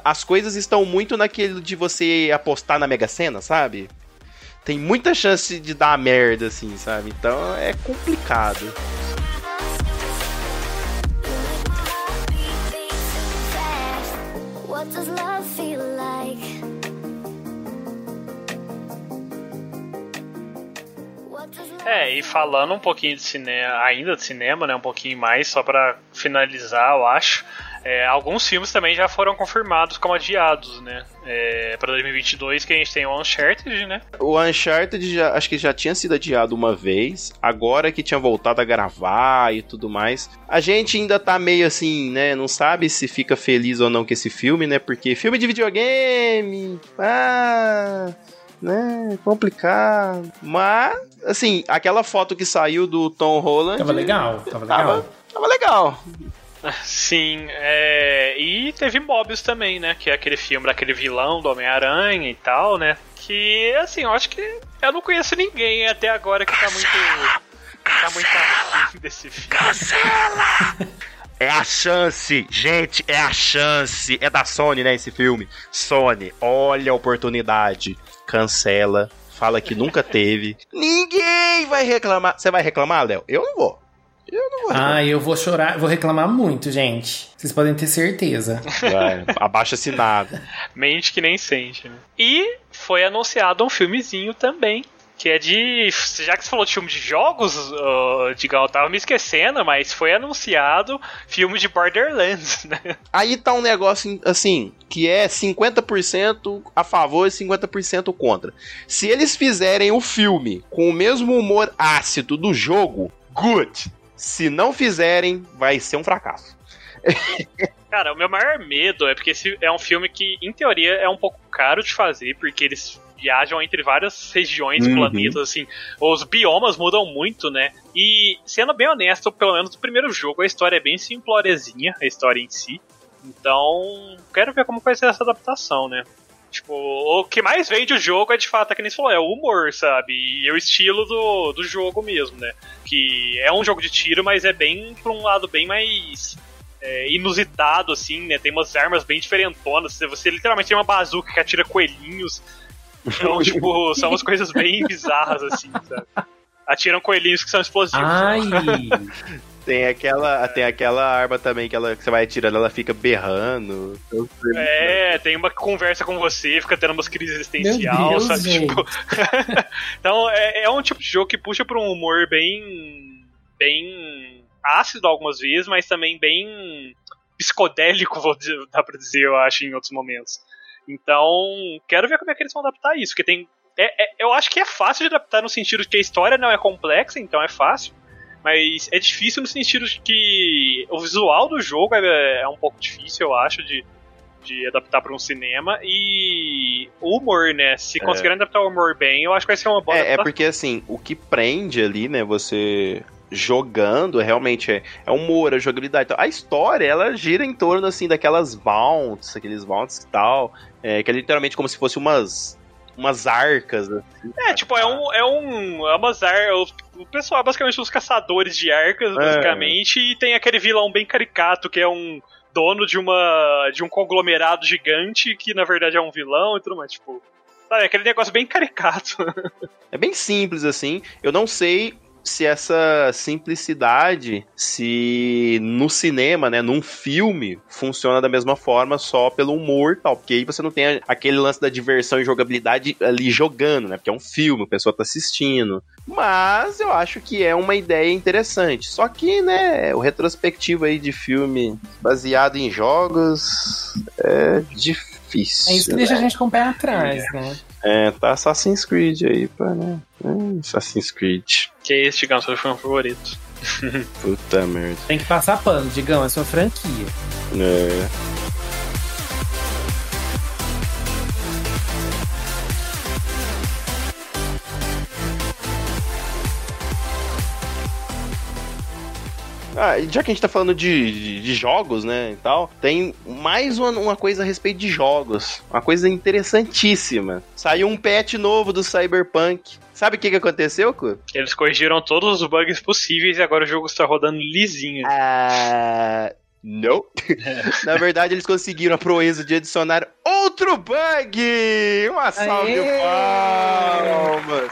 Speaker 1: As coisas estão muito naquele de você apostar na Mega Sena, sabe? Tem muita chance de dar merda, assim, sabe? Então é complicado.
Speaker 2: É, e falando um pouquinho de cinema, ainda de cinema, né, um pouquinho mais, só para finalizar, eu acho. É, alguns filmes também já foram confirmados como adiados, né? É, para 2022 que a gente tem o Uncharted, né?
Speaker 1: O Uncharted já, acho que já tinha sido adiado uma vez, agora que tinha voltado a gravar e tudo mais. A gente ainda tá meio assim, né? Não sabe se fica feliz ou não com esse filme, né? Porque filme de videogame, ah, né? Complicado. Mas, assim, aquela foto que saiu do Tom Holland.
Speaker 3: Tava legal, tava legal.
Speaker 1: Tava, tava legal.
Speaker 2: Sim, é... e teve Mobius também, né? Que é aquele filme daquele vilão do Homem-Aranha e tal, né? Que, assim, eu acho que eu não conheço ninguém até agora que tá muito. tá muito afim desse filme.
Speaker 1: Cancela! É a chance, gente, é a chance. É da Sony, né, esse filme? Sony, olha a oportunidade. Cancela. Fala que nunca teve. Ninguém vai reclamar. Você vai reclamar, Léo? Eu não vou.
Speaker 3: Eu não vou. Ah, eu vou chorar, vou reclamar muito, gente. Vocês podem ter certeza.
Speaker 1: Vai, abaixa assinado.
Speaker 2: Mente que nem sente, né? E foi anunciado um filmezinho também. Que é de. Já que você falou de filme de jogos, uh, Digão, eu tava me esquecendo, mas foi anunciado filme de Borderlands, né?
Speaker 1: Aí tá um negócio assim, que é 50% a favor e 50% contra. Se eles fizerem o filme com o mesmo humor ácido do jogo, good. Se não fizerem, vai ser um fracasso.
Speaker 2: Cara, o meu maior medo é porque esse é um filme que, em teoria, é um pouco caro de fazer, porque eles viajam entre várias regiões uhum. planetas, assim. Os biomas mudam muito, né? E, sendo bem honesto, pelo menos no primeiro jogo, a história é bem simplorezinha, a história em si. Então, quero ver como vai ser essa adaptação, né? Tipo, o que mais vende o jogo é de fato, é que nem você falou, é o humor, sabe? E é o estilo do, do jogo mesmo, né? Que é um jogo de tiro, mas é bem pra um lado bem mais é, inusitado, assim, né? Tem umas armas bem diferentonas. Você literalmente tem uma bazuca que atira coelhinhos. Então, tipo, são umas coisas bem bizarras, assim, sabe? Atiram coelhinhos que são explosivos.
Speaker 3: Ai!
Speaker 1: Tem aquela, tem aquela arma também que, ela, que você vai atirando, ela fica berrando.
Speaker 2: É, tem uma conversa com você, fica tendo umas crises existenciais, sabe? Tipo... então, é, é um tipo de jogo que puxa pra um humor bem. bem ácido algumas vezes, mas também bem psicodélico, vou dizer, dá pra dizer, eu acho, em outros momentos. Então, quero ver como é que eles vão adaptar isso, porque tem. É, é, eu acho que é fácil de adaptar no sentido de que a história não é complexa, então é fácil. Mas é difícil no sentido de que o visual do jogo é, é um pouco difícil, eu acho, de, de adaptar para um cinema. E o humor, né? Se é. conseguirem adaptar o humor bem, eu acho que vai ser uma boa
Speaker 1: É, é porque assim, o que prende ali, né? Você jogando realmente é, é humor, a jogabilidade. Então, a história, ela gira em torno, assim, daquelas bounts, aqueles bounts e tal, é, que é literalmente como se fosse umas umas arcas. Assim.
Speaker 2: É, tipo, é um. É um. É umas arcas. O pessoal é basicamente os caçadores de arcas, é. basicamente, é. e tem aquele vilão bem caricato, que é um dono de uma. de um conglomerado gigante, que na verdade é um vilão e tudo mais, tipo. Sabe, aquele negócio bem caricato.
Speaker 1: é bem simples, assim. Eu não sei se essa simplicidade, se no cinema, né, num filme, funciona da mesma forma só pelo humor tal, porque aí você não tem aquele lance da diversão e jogabilidade ali jogando, né, porque é um filme, a pessoa tá assistindo. Mas eu acho que é uma ideia interessante. Só que, né, o retrospectivo aí de filme baseado em jogos é difícil.
Speaker 3: É isso que deixa a gente com o pé atrás, né?
Speaker 1: É, tá Assassin's Creed aí, pá, né? É, Assassin's Creed.
Speaker 2: Que é esse, Digão, seu filme favorito.
Speaker 1: Puta merda.
Speaker 3: Tem que passar pano, Digão, é sua franquia.
Speaker 1: É. Ah, já que a gente tá falando de, de, de jogos, né, e tal, tem mais uma, uma, coisa a respeito de jogos. Uma coisa interessantíssima. Saiu um patch novo do Cyberpunk. Sabe o que, que aconteceu, Cu?
Speaker 2: Eles corrigiram todos os bugs possíveis e agora o jogo está rodando lisinho.
Speaker 1: Ah... Não. Na verdade, eles conseguiram a proeza de adicionar outro bug! Uma salve de palmas!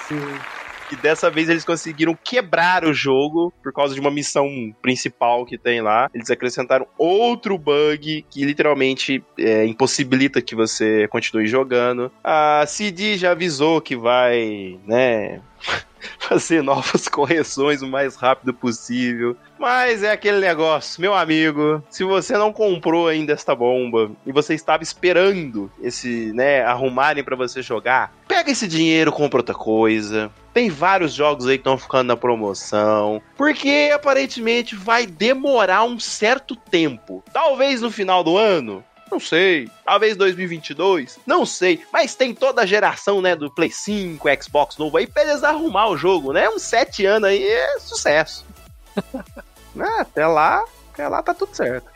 Speaker 1: E dessa vez eles conseguiram quebrar o jogo por causa de uma missão principal que tem lá. Eles acrescentaram outro bug que literalmente é, impossibilita que você continue jogando. A CD já avisou que vai, né? fazer novas correções o mais rápido possível. Mas é aquele negócio, meu amigo, se você não comprou ainda esta bomba e você estava esperando esse, né, arrumarem para você jogar, pega esse dinheiro, compra outra coisa. Tem vários jogos aí que estão ficando na promoção, porque aparentemente vai demorar um certo tempo. Talvez no final do ano, não sei. Talvez 2022. Não sei. Mas tem toda a geração, né? Do Play 5, Xbox novo aí pra eles arrumar o jogo, né? Uns 7 anos aí é sucesso. né? Até lá, até lá tá tudo certo.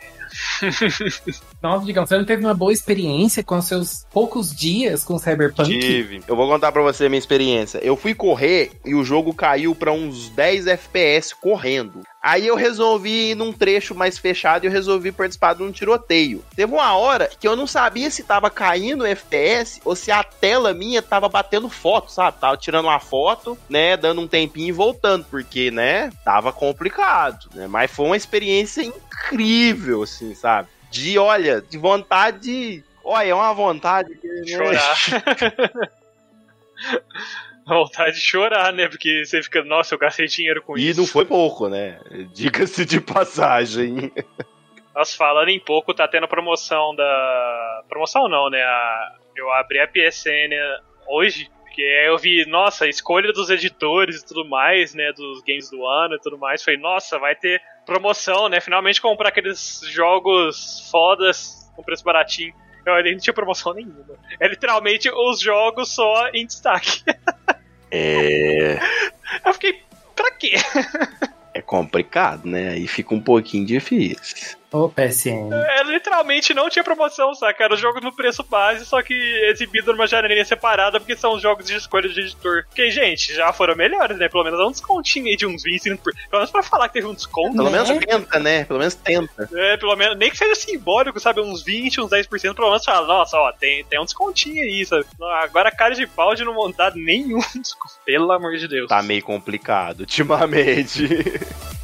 Speaker 3: Nossa, Digão, você não teve uma boa experiência com seus poucos dias com Cyberpunk?
Speaker 1: Tive. Eu vou contar pra você a minha experiência. Eu fui correr e o jogo caiu pra uns 10 FPS correndo. Aí eu resolvi ir num trecho mais fechado e eu resolvi participar de um tiroteio. Teve uma hora que eu não sabia se tava caindo FPS ou se a tela minha tava batendo foto, sabe? Tava tirando uma foto, né, dando um tempinho e voltando, porque, né, tava complicado, né? Mas foi uma experiência incrível, assim, sabe? De, olha, de vontade. Olha, é uma vontade de
Speaker 2: né? chorar. vontade de chorar, né? Porque você fica, nossa, eu gastei dinheiro com
Speaker 1: e
Speaker 2: isso.
Speaker 1: E não foi pouco, né? Diga-se de passagem.
Speaker 2: Nós falando em pouco, tá tendo promoção da. Promoção não, né? A... Eu abri a PSN hoje, porque eu vi, nossa, a escolha dos editores e tudo mais, né? Dos games do ano e tudo mais. Foi, nossa, vai ter promoção, né? Finalmente comprar aqueles jogos fodas com preço baratinho. Eu ainda não tinha promoção nenhuma. É literalmente os jogos só em destaque.
Speaker 1: É.
Speaker 2: Eu fiquei, pra quê?
Speaker 1: É complicado, né? Aí fica um pouquinho difícil.
Speaker 3: Ô, PSN.
Speaker 2: É, literalmente não tinha promoção, saca? Era o jogo no preço base, só que exibido numa janelinha separada, porque são jogos de escolha de editor. Porque, gente, já foram melhores, né? Pelo menos dá um descontinho aí de uns 20, por... pelo menos pra falar que teve um desconto.
Speaker 1: Pelo né? menos tenta, né? Pelo menos tenta.
Speaker 2: É, pelo menos, nem que seja simbólico, sabe? Uns 20, uns 10%, pelo menos fala, nossa, ó, tem, tem um descontinho aí, sabe? Agora, cara de pau de não montar nenhum desconto. Pelo amor de Deus.
Speaker 1: Tá meio complicado ultimamente.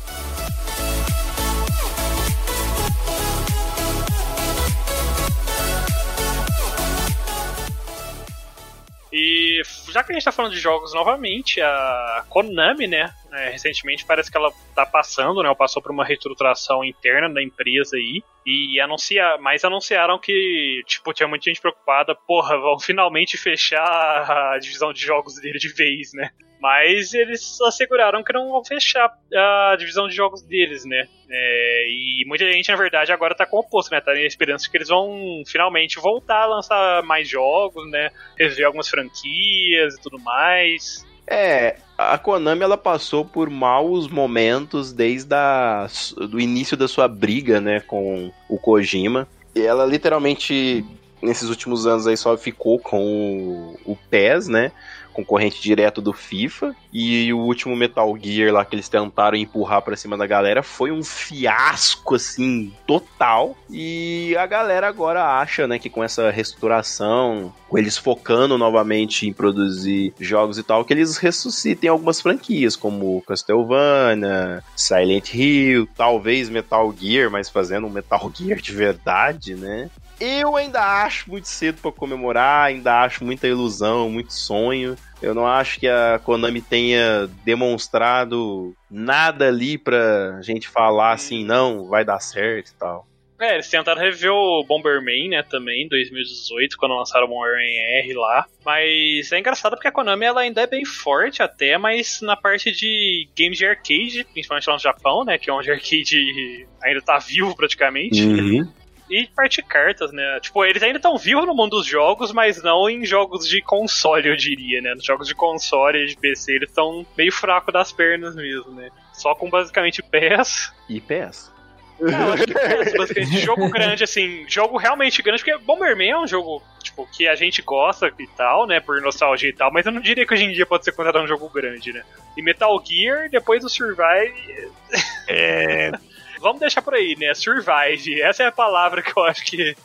Speaker 2: E já que a gente tá falando de jogos novamente, a Konami, né? É, recentemente parece que ela tá passando, né? Ou passou por uma reestruturação interna da empresa aí. E anuncia, mas anunciaram que, tipo, tinha muita gente preocupada, porra, vão finalmente fechar a divisão de jogos dele de vez, né? Mas eles asseguraram que não vão fechar a divisão de jogos deles, né? É, e muita gente, na verdade, agora tá com o oposto, né? Tá na esperança que eles vão finalmente voltar a lançar mais jogos, né? Rever algumas franquias e tudo mais.
Speaker 1: É, a Konami ela passou por maus momentos desde a, do início da sua briga, né, com o Kojima. E ela literalmente nesses últimos anos aí só ficou com o, o PES, né? Concorrente direto do FIFA. E o último Metal Gear lá que eles tentaram empurrar para cima da galera foi um fiasco, assim, total. E a galera agora acha, né, que com essa restauração, com eles focando novamente em produzir jogos e tal, que eles ressuscitem algumas franquias, como Castlevania, Silent Hill, talvez Metal Gear, mas fazendo um Metal Gear de verdade, né? Eu ainda acho muito cedo para comemorar, ainda acho muita ilusão, muito sonho. Eu não acho que a Konami tenha demonstrado nada ali pra gente falar assim, não, vai dar certo e tal.
Speaker 2: É, eles tentaram rever o Bomberman, né, também, em 2018, quando lançaram o Bomberman R lá. Mas é engraçado porque a Konami ela ainda é bem forte até, mas na parte de games de arcade, principalmente lá no Japão, né, que é onde arcade ainda tá vivo praticamente.
Speaker 1: Uhum.
Speaker 2: E parte cartas, né? Tipo, eles ainda estão vivos no mundo dos jogos, mas não em jogos de console, eu diria, né? Nos jogos de console e de PC, eles estão meio fracos das pernas mesmo, né? Só com basicamente PES.
Speaker 1: E PS.
Speaker 2: Não, acho que PES, basicamente. jogo grande, assim, jogo realmente grande, porque Bomberman é um jogo, tipo, que a gente gosta e tal, né? Por nostalgia e tal, mas eu não diria que hoje em dia pode ser considerado um jogo grande, né? E Metal Gear, depois do Survive.
Speaker 1: É.
Speaker 2: Vamos deixar por aí, né? Survive. Essa é a palavra que eu acho que,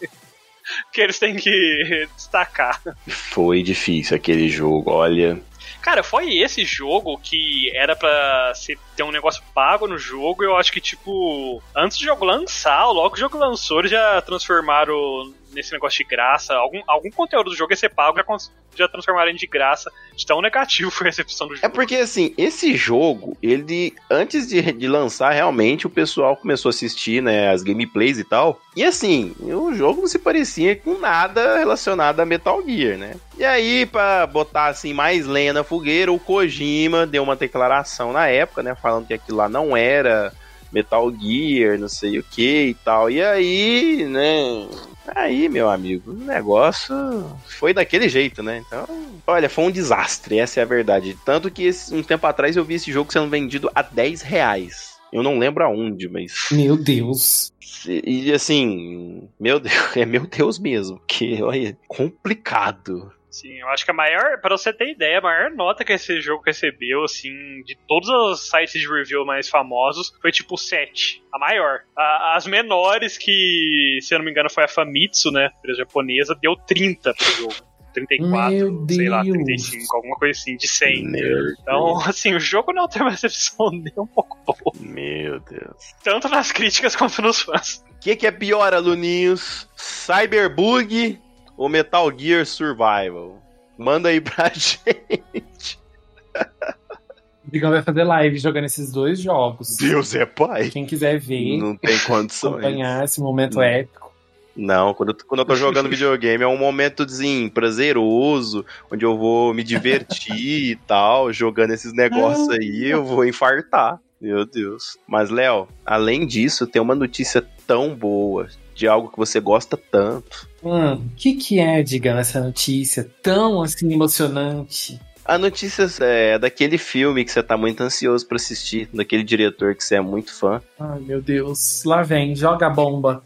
Speaker 2: que eles têm que destacar.
Speaker 1: Foi difícil aquele jogo, olha.
Speaker 2: Cara, foi esse jogo que era pra ser, ter um negócio pago no jogo. Eu acho que, tipo, antes do jogo lançar, logo que o jogo lançou, eles já transformaram nesse negócio de graça. Algum, algum conteúdo do jogo ia ser pago, cons- já transformaram em de graça. De tão negativo foi a recepção do jogo.
Speaker 1: É porque, assim, esse jogo, ele, antes de, de lançar, realmente, o pessoal começou a assistir, né, as gameplays e tal. E, assim, o jogo não se parecia com nada relacionado a Metal Gear, né? E aí, pra botar, assim, mais lenha na fogueira, o Kojima deu uma declaração na época, né, falando que aquilo lá não era Metal Gear, não sei o que e tal. E aí, né, Aí, meu amigo, o negócio foi daquele jeito, né? Então, olha, foi um desastre, essa é a verdade. Tanto que um tempo atrás eu vi esse jogo sendo vendido a 10 reais. Eu não lembro aonde, mas.
Speaker 3: Meu Deus.
Speaker 1: E assim, meu Deus, é meu Deus mesmo. Que, olha, complicado.
Speaker 2: Sim, eu acho que a maior, pra você ter ideia, a maior nota que esse jogo recebeu, assim, de todos os sites de review mais famosos, foi tipo 7. A maior. A- as menores, que, se eu não me engano, foi a Famitsu, né? Empresa japonesa, deu 30 pro jogo. 34,
Speaker 3: Meu
Speaker 2: sei lá,
Speaker 3: Deus.
Speaker 2: 35, alguma coisa assim, de 100.
Speaker 1: Meu
Speaker 2: Então, assim, o jogo não tem uma recepção nem um pouco boa.
Speaker 1: Meu Deus.
Speaker 2: Tanto nas críticas quanto nos fãs.
Speaker 1: O que, que é pior, aluninhos? Cyberbug ou Metal Gear Survival? Manda aí pra gente.
Speaker 3: O Digão vai fazer live jogando esses dois jogos.
Speaker 1: Deus é pai.
Speaker 3: Quem quiser ver,
Speaker 1: Não tem condições.
Speaker 3: acompanhar esse momento
Speaker 1: Não.
Speaker 3: épico.
Speaker 1: Não, quando eu, quando eu tô jogando videogame é um momento assim, prazeroso, onde eu vou me divertir e tal, jogando esses negócios aí, eu vou infartar. Meu Deus. Mas, Léo, além disso, tem uma notícia tão boa de algo que você gosta tanto.
Speaker 3: Hum, o que, que é, Digão, essa notícia tão assim emocionante?
Speaker 1: A notícia é daquele filme que você tá muito ansioso pra assistir, daquele diretor que você é muito fã.
Speaker 3: Ai, meu Deus. Lá vem, joga a bomba.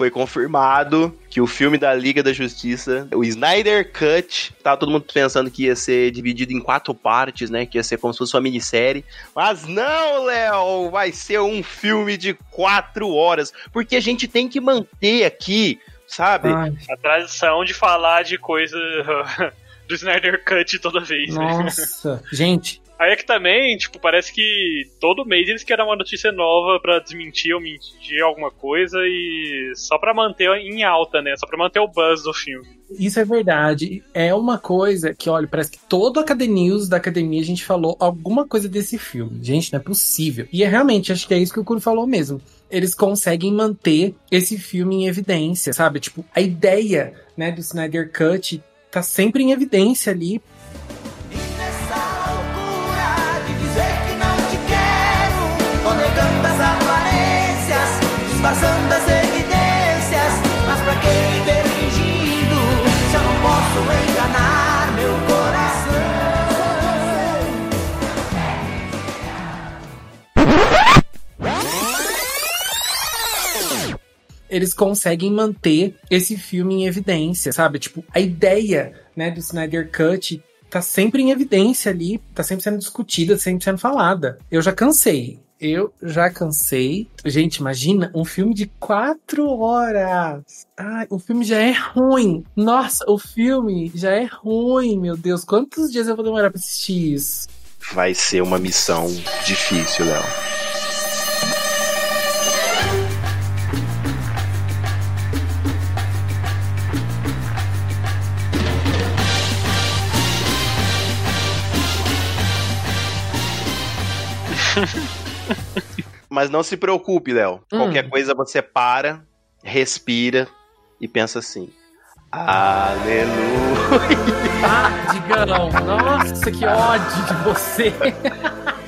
Speaker 1: Foi confirmado que o filme da Liga da Justiça, o Snyder Cut, tava todo mundo pensando que ia ser dividido em quatro partes, né? Que ia ser como se fosse uma minissérie. Mas não, Léo! Vai ser um filme de quatro horas. Porque a gente tem que manter aqui, sabe?
Speaker 3: Ai,
Speaker 2: A tradição de falar de coisa do Snyder Cut toda vez. né?
Speaker 3: nossa. Gente,
Speaker 2: Aí é que também, tipo, parece que todo mês eles querem uma notícia nova pra desmentir ou mentir alguma coisa e só pra manter em alta, né? Só pra manter o buzz do filme.
Speaker 3: isso é verdade. É uma coisa que, olha, parece que todo a News da academia a gente falou alguma coisa desse filme. Gente, não é possível. E é realmente, acho que é isso que o Kuro falou mesmo. Eles conseguem manter esse filme em evidência, sabe? Tipo, a ideia, né, do Snyder Cut tá sempre em evidência ali.
Speaker 7: Disfarçando as evidências. Mas pra que viver fingindo se eu não posso enganar meu coração?
Speaker 3: eles conseguem manter esse filme em evidência, sabe? Tipo, a ideia, né, do Snyder Cut tá sempre em evidência ali, tá sempre sendo discutida, sempre sendo falada. Eu já cansei. Eu já cansei. Gente, imagina um filme de quatro horas. Ai, o filme já é ruim. Nossa, o filme já é ruim, meu Deus. Quantos dias eu vou demorar pra assistir isso?
Speaker 1: Vai ser uma missão difícil, Léo. Mas não se preocupe, Léo.
Speaker 3: Hum.
Speaker 1: Qualquer coisa você para, respira e pensa assim. Aleluia.
Speaker 3: Ah, Digão, nossa, que ódio de você.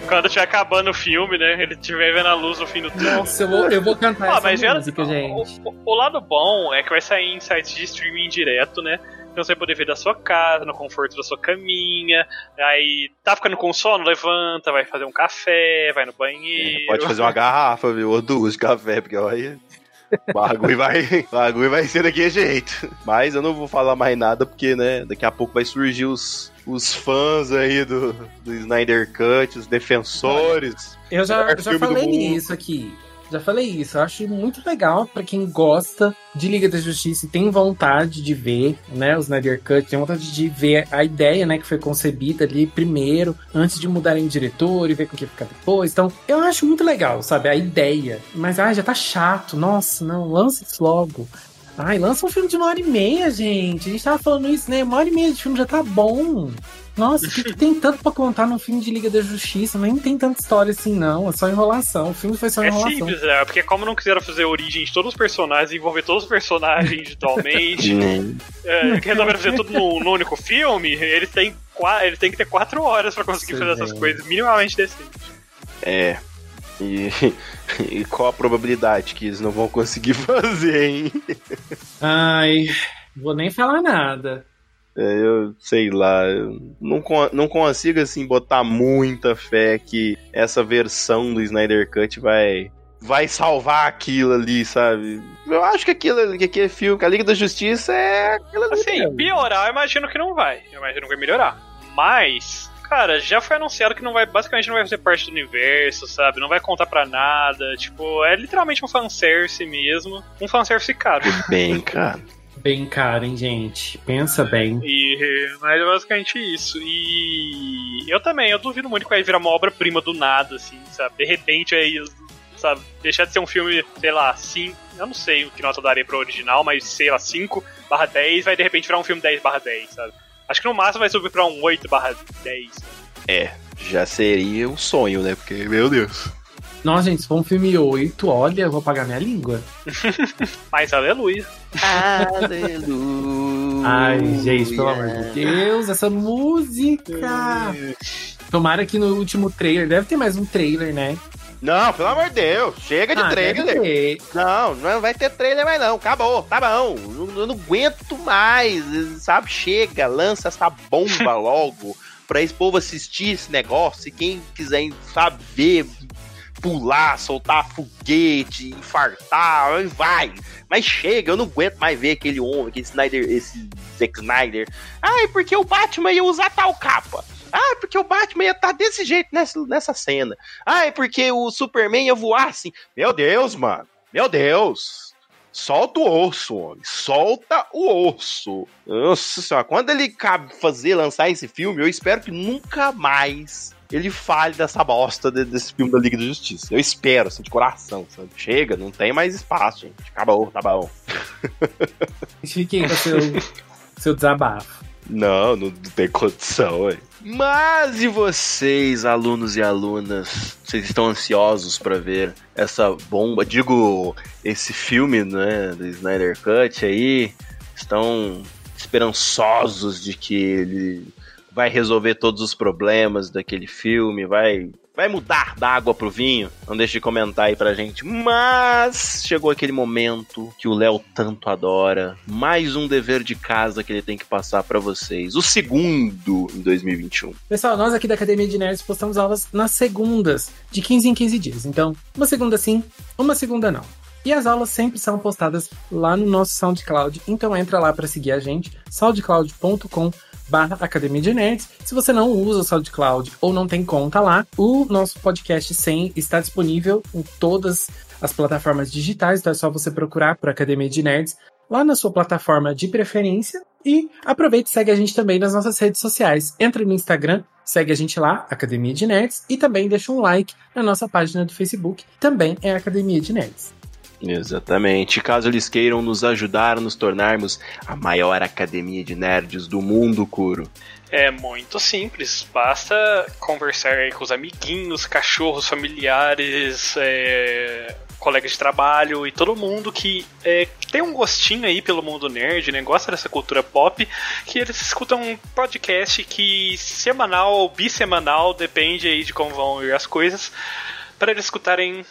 Speaker 2: Quando estiver acabando o filme, né? Ele estiver vendo a luz no fim do túnel.
Speaker 3: Nossa, eu vou, eu vou cantar
Speaker 2: Ah,
Speaker 3: essa
Speaker 2: mas
Speaker 3: música, gente.
Speaker 2: O, o- o lado bom é que vai sair em sites de streaming direto, né? Então você vai poder ver da sua casa, no conforto da sua caminha. Aí tá ficando com sono, levanta, vai fazer um café, vai no banheiro.
Speaker 1: Pode fazer uma garrafa, viu? Ou duas de café, porque olha. O bagulho vai, o bagulho vai ser daquele jeito. Mas eu não vou falar mais nada, porque, né, daqui a pouco vai surgir os, os fãs aí do, do Snyder Cut, os defensores.
Speaker 3: Eu já, já falei
Speaker 1: mundo.
Speaker 3: isso aqui. Já falei isso. Eu acho muito legal pra quem gosta de Liga da Justiça e tem vontade de ver, né, o Snyder Cut, tem vontade de ver a ideia, né, que foi concebida ali primeiro, antes de mudarem diretor e ver com o que ficar depois. Então, eu acho muito legal, sabe, a ideia. Mas, ai, já tá chato. Nossa, não, lança isso logo. Ai, lança um filme de uma hora e meia, gente. A gente tava falando isso, né? Uma hora e meia de filme já tá bom. Nossa, o que, que tem tanto pra contar num filme de Liga da Justiça? Nem tem tanta história assim, não. É só enrolação. O filme foi só
Speaker 2: É
Speaker 3: enrolação.
Speaker 2: simples, né? Porque como não quiseram fazer a origem de todos os personagens, envolver todos os personagens digitalmente, é, que resolveram fazer tudo num, num único filme, eles têm, qua- eles têm que ter quatro horas pra conseguir fazer essas coisas minimamente decentes.
Speaker 1: É. E, e qual a probabilidade que eles não vão conseguir fazer, hein?
Speaker 3: Ai, vou nem falar nada.
Speaker 1: É, eu sei lá, eu não, não consigo assim botar muita fé que essa versão do Snyder Cut vai vai salvar aquilo ali, sabe? Eu acho que aquilo que aquele filme, que a Liga da Justiça é aquilo ali.
Speaker 2: Assim,
Speaker 1: mesmo.
Speaker 2: piorar eu imagino que não vai. Eu imagino que vai melhorar. Mas, cara, já foi anunciado que não vai, basicamente não vai fazer parte do universo, sabe? Não vai contar pra nada. Tipo, é literalmente um fanservice mesmo. Um fanservice caro.
Speaker 1: bem, cara.
Speaker 3: Bem caro, hein, gente? Pensa bem.
Speaker 2: E, mas é basicamente isso. E eu também, eu duvido muito que vai virar uma obra-prima do nada, assim, sabe? De repente aí, sabe, deixar de ser um filme, sei lá, 5. Eu não sei o que nota eu daria pro original, mas sei lá, 5 barra 10, vai de repente virar um filme 10 barra 10, sabe? Acho que no máximo vai subir pra um 8 barra 10.
Speaker 1: É, já seria um sonho, né? Porque, meu Deus.
Speaker 3: Nossa, gente, se for um filme 8, olha, eu vou pagar minha língua.
Speaker 2: Mas aleluia.
Speaker 1: Aleluia.
Speaker 3: Ai, gente, pelo amor de Deus, essa música! Tomara que no último trailer, deve ter mais um trailer, né?
Speaker 1: Não, pelo amor de Deus, chega de
Speaker 3: Ah,
Speaker 1: trailer. Não, não vai ter trailer mais não. Acabou, tá bom. Eu, eu não aguento mais, sabe? Chega, lança essa bomba logo pra esse povo assistir esse negócio. E quem quiser, sabe, ver, pular, soltar foguete, infartar, vai. Mas chega, eu não aguento mais ver aquele homem, aquele Snyder, esse Zack Snyder. Ai, porque o Batman ia usar tal capa. Ah, porque o Batman ia estar desse jeito nessa, nessa cena. Ah, é porque o Superman ia voar assim. Meu Deus, mano. Meu Deus. Solta o osso, homem. Solta o osso. Nossa senhora, quando ele fazer, lançar esse filme, eu espero que nunca mais ele fale dessa bosta de- desse filme da Liga da Justiça. Eu espero, assim, de coração, sabe? Chega, não tem mais espaço, gente. Acabou, tá bom.
Speaker 3: Fique aí com seu, seu desabafo.
Speaker 1: Não, não tem condição, ué. Mas e vocês, alunos e alunas? Vocês estão ansiosos pra ver essa bomba? Digo, esse filme, né, do Snyder Cut aí? Estão esperançosos de que ele vai resolver todos os problemas daquele filme? Vai vai mudar da água pro vinho? Não deixe de comentar aí pra gente. Mas chegou aquele momento que o Léo tanto adora. Mais um dever de casa que ele tem que passar pra vocês. O segundo em 2021.
Speaker 3: Pessoal, nós aqui da Academia de Nerds postamos aulas nas segundas, de 15 em 15 dias. Então, uma segunda sim, uma segunda não. E as aulas sempre são postadas lá no nosso SoundCloud, então entra lá para seguir a gente, soundcloud.com barra Academia de Nerds. Se você não usa o SoundCloud ou não tem conta lá, o nosso podcast 100 está disponível em todas as plataformas digitais, então é só você procurar por Academia de Nerds lá na sua plataforma de preferência e aproveite e segue a gente também nas nossas redes sociais. Entra no Instagram, segue a gente lá, Academia de Nerds, e também deixa um like na nossa página do Facebook, também é Academia de Nerds.
Speaker 1: Exatamente. Caso eles queiram nos ajudar a nos tornarmos a maior academia de nerds do mundo, Kuro.
Speaker 2: É muito simples. Basta conversar com os amiguinhos, cachorros, familiares, é, colegas de trabalho e todo mundo que é, tem um gostinho aí pelo mundo nerd, né? Gosta dessa cultura pop, que eles escutam um podcast que semanal ou bissemanal, depende aí de como vão ir as coisas, para eles escutarem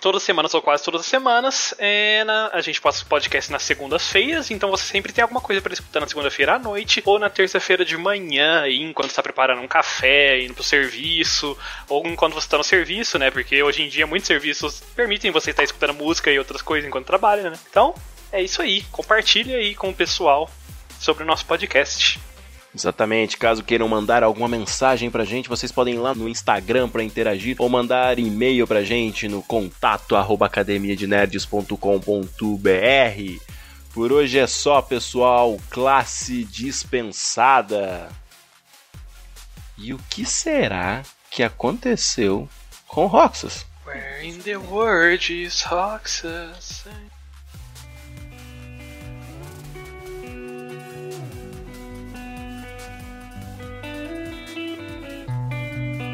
Speaker 2: todas as semanas ou quase todas as semanas. É na, a gente posta podcast nas segundas-feiras, então você sempre tem alguma coisa para escutar na segunda-feira à noite ou na terça-feira de manhã, aí, enquanto está preparando um café, indo pro serviço, ou enquanto você está no serviço, né? Porque hoje em dia muitos serviços permitem você estar escutando música e outras coisas enquanto trabalha, né? Então, é isso aí. Compartilhe aí com o pessoal sobre o nosso podcast.
Speaker 1: Exatamente. Caso queiram mandar alguma mensagem pra gente, vocês podem ir lá no Instagram para interagir ou mandar e-mail pra gente no contato arroba academiadenerds.com.br. Por hoje é só, pessoal. Classe dispensada. E o que será que aconteceu com Roxas?
Speaker 2: Where in the world is Roxas?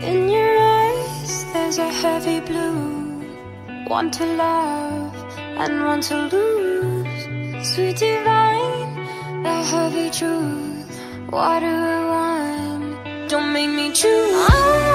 Speaker 8: In your eyes, there's a heavy blue. One to love and one to lose. Sweet divine, the heavy truth. What do want? Don't make me choose.